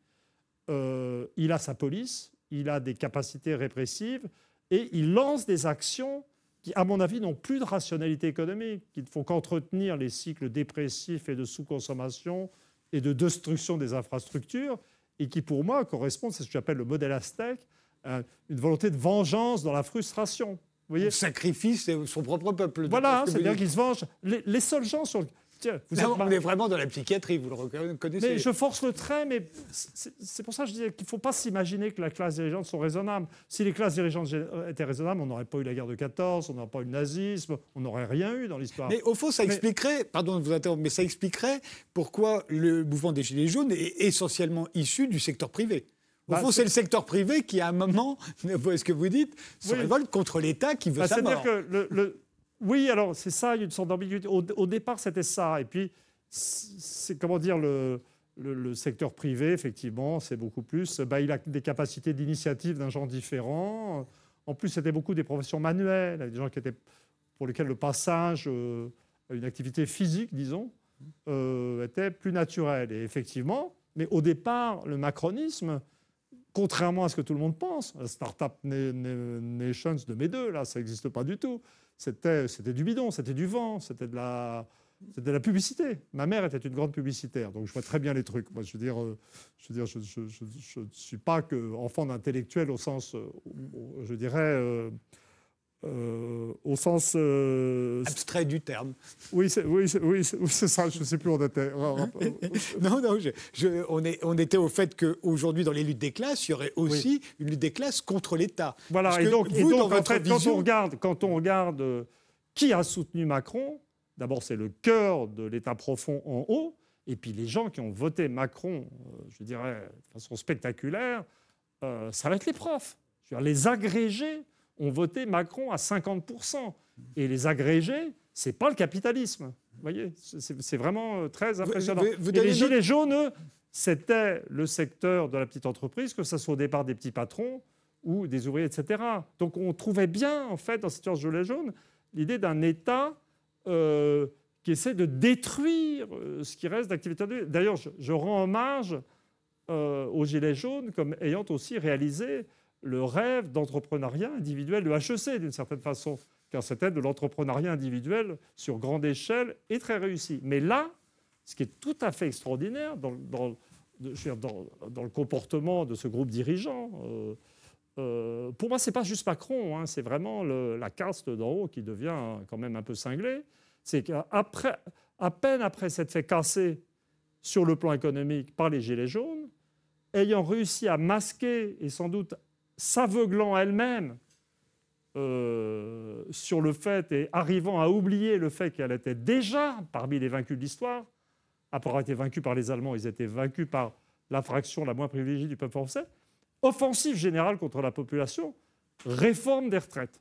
Euh, il a sa police, il a des capacités répressives et il lance des actions qui, à mon avis, n'ont plus de rationalité économique, qui ne font qu'entretenir les cycles dépressifs et de sous-consommation et de destruction des infrastructures, et qui, pour moi, correspondent, c'est ce que j'appelle le modèle aztèque, une volonté de vengeance dans la frustration voyez sacrifice son propre peuple. Voilà, c'est-à-dire qu'ils se vengent. Les, seuls gens sur, tiens, vous êtes on est vraiment dans la psychiatrie, vous le reconnaissez. Mais je force le trait, mais c'est pour ça que je disais qu'il ne faut pas s'imaginer que la classe dirigeante sont raisonnables. Si les classes dirigeantes étaient raisonnables, on n'aurait pas eu la guerre de 14, on n'aurait pas eu le nazisme, on n'aurait rien eu dans l'histoire. Mais au fond, ça Mais- expliquerait, pardon de vous interrompre, mais ça expliquerait pourquoi le mouvement des Gilets jaunes est essentiellement issu du secteur privé. Au fond, c'est- c'est le secteur privé qui, à un moment, *laughs* ce que vous dites, se Oui. révolte contre l'État qui veut Bah, sa C'est-à-dire mort. que le, le- oui, alors c'est ça, il y a une sorte d'ambiguïté. Au, au départ, c'était ça, et puis c'est comment dire le secteur privé, effectivement, c'est beaucoup plus. Bah, il a des capacités d'initiative d'un genre différent. En plus, c'était beaucoup des professions manuelles, des gens qui étaient pour lesquels le passage euh, à une activité physique, disons, euh, était plus naturel. Et effectivement, mais au départ, le macronisme, contrairement à ce que tout le monde pense, Startup Na- Na- Nations de mes deux, là, ça n'existe pas du tout. C'était, du bidon, c'était du vent, c'était de la, c'était la publicité. Ma mère était une grande publicitaire, donc je vois très bien les trucs. Moi, je veux dire, euh, je veux je, ne suis pas que enfant d'intellectuel au sens, euh, je dirais, euh, au sens euh, Abstrait du terme. oui, c'est, oui, c'est, oui, c'est, oui, c'est ça, je ne sais plus où on était. *laughs* Non, non, je- je- on, est- on était au fait qu'aujourd'hui, dans les luttes des classes, il y aurait aussi une lutte des classes contre l'État. Voilà, Parce et donc, et vous, donc, dans en votre fait, quand on regarde, quand on regarde euh, qui a soutenu Macron, d'abord, c'est le cœur de l'État profond en haut, et puis les gens qui ont voté Macron, je dirais, de façon spectaculaire, ça va être les profs. Je veux dire, les agrégés ont voté Macron à 50%. Et les agrégés, c'est pas le capitalisme. Vous voyez, c'est- vraiment euh, très impressionnant. vous- vous Et donnez les gilets jaunes, c'était le secteur de la petite entreprise, que ce soit au départ des petits patrons ou des ouvriers, etc. Donc on trouvait bien, en fait, dans cette histoire de gilets jaunes, l'idée d'un État euh, qui essaie de détruire euh, ce qui reste d'activité. D'ailleurs, je, je rends hommage euh, aux Gilets jaunes comme ayant aussi réalisé le rêve d'entrepreneuriat individuel de HEC, d'une certaine façon, car c'était de l'entrepreneuriat individuel sur grande échelle et très réussi. Mais là, ce qui est tout à fait extraordinaire dans, le comportement de ce groupe dirigeant, euh, euh, pour moi, c'est pas juste Macron, hein, c'est vraiment la caste d'en haut qui devient quand même un peu cinglée. C'est qu'après, à peine après s'être fait casser sur le plan économique par les Gilets jaunes, ayant réussi à masquer et sans doute s'aveuglant elle-même euh, sur le fait et arrivant à oublier le fait qu'elle était déjà parmi les vaincus de l'histoire, après avoir été vaincus par les Allemands, ils étaient vaincus par la fraction la moins privilégiée du peuple français. Offensive générale contre la population, réforme des retraites,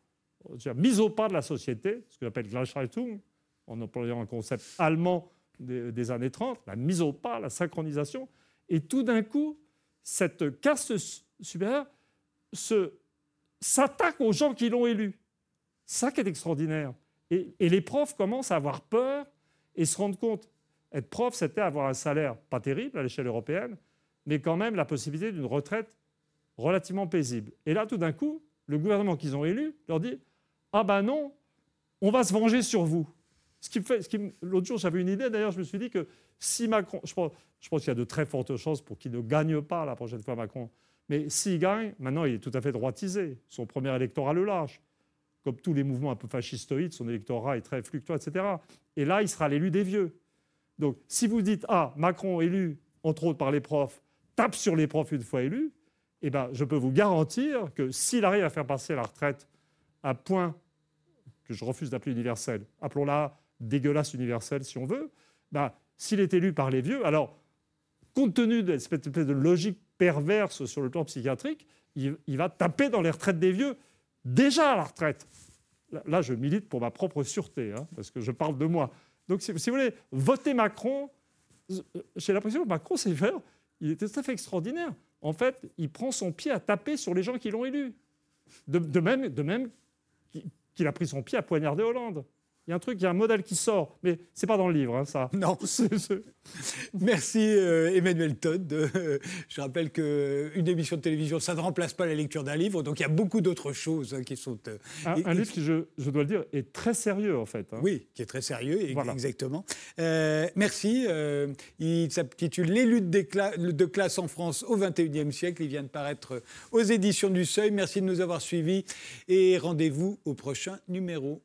mise au pas de la société, ce que j'appelle Gleichschaltung, en employant un concept allemand des, années 30, la mise au pas, la synchronisation. Et tout d'un coup, cette caste su- supérieure s'attaque aux gens qui l'ont élu. Ça qui est extraordinaire. Et, les profs commencent à avoir peur et se rendent compte. Être prof, c'était avoir un salaire pas terrible à l'échelle européenne, mais quand même la possibilité d'une retraite relativement paisible. Et là, tout d'un coup, le gouvernement qu'ils ont élu leur dit Ah ben non, on va se venger sur vous. Ce qui fait, L'autre jour, j'avais une idée, d'ailleurs, je me suis dit que si Macron. Je pense, je pense qu'il y a de très fortes chances pour qu'il ne gagne pas la prochaine fois Macron. Mais s'il gagne, maintenant, il est tout à fait droitisé. Son premier électorat le lâche. Comme tous les mouvements un peu fascistoïdes, son électorat est très fluctuant, etc. Et là, il sera l'élu des vieux. Donc, si vous dites, ah, Macron élu, entre autres par les profs, tape sur les profs une fois élu, eh ben, je peux vous garantir que s'il arrive à faire passer la retraite à point que je refuse d'appeler universelle, appelons-la dégueulasse universelle si on veut, ben, s'il est élu par les vieux, alors, compte tenu de cette de logique perverse sur le plan psychiatrique, il, va taper dans les retraites des vieux, déjà à la retraite. Là, je milite pour ma propre sûreté, hein, parce que je parle de moi. Donc, si, vous voulez, voter Macron, euh, j'ai l'impression que Macron, c'est faire, il était tout à fait extraordinaire. En fait, il prend son pied à taper sur les gens qui l'ont élu. De, même, de même qu'il a pris son pied à poignarder Hollande. Il y a un truc, il y a un modèle qui sort, mais c'est pas dans le livre, hein, ça. *laughs* Non. C'est- Merci euh, Emmanuel Todd. Euh, je rappelle qu'une émission de télévision, ça ne remplace pas la lecture d'un livre, donc il y a beaucoup d'autres choses hein, qui sont... euh, Un, et- un livre qui, je, je dois le dire, est très sérieux, en fait. hein. Oui, qui est très sérieux, Voilà. exactement. Euh, merci. euh, il s'intitule Les luttes des cla- de classe en France au XXIe siècle. Il vient de paraître aux éditions du Seuil. Merci de nous avoir suivis et rendez-vous au prochain numéro.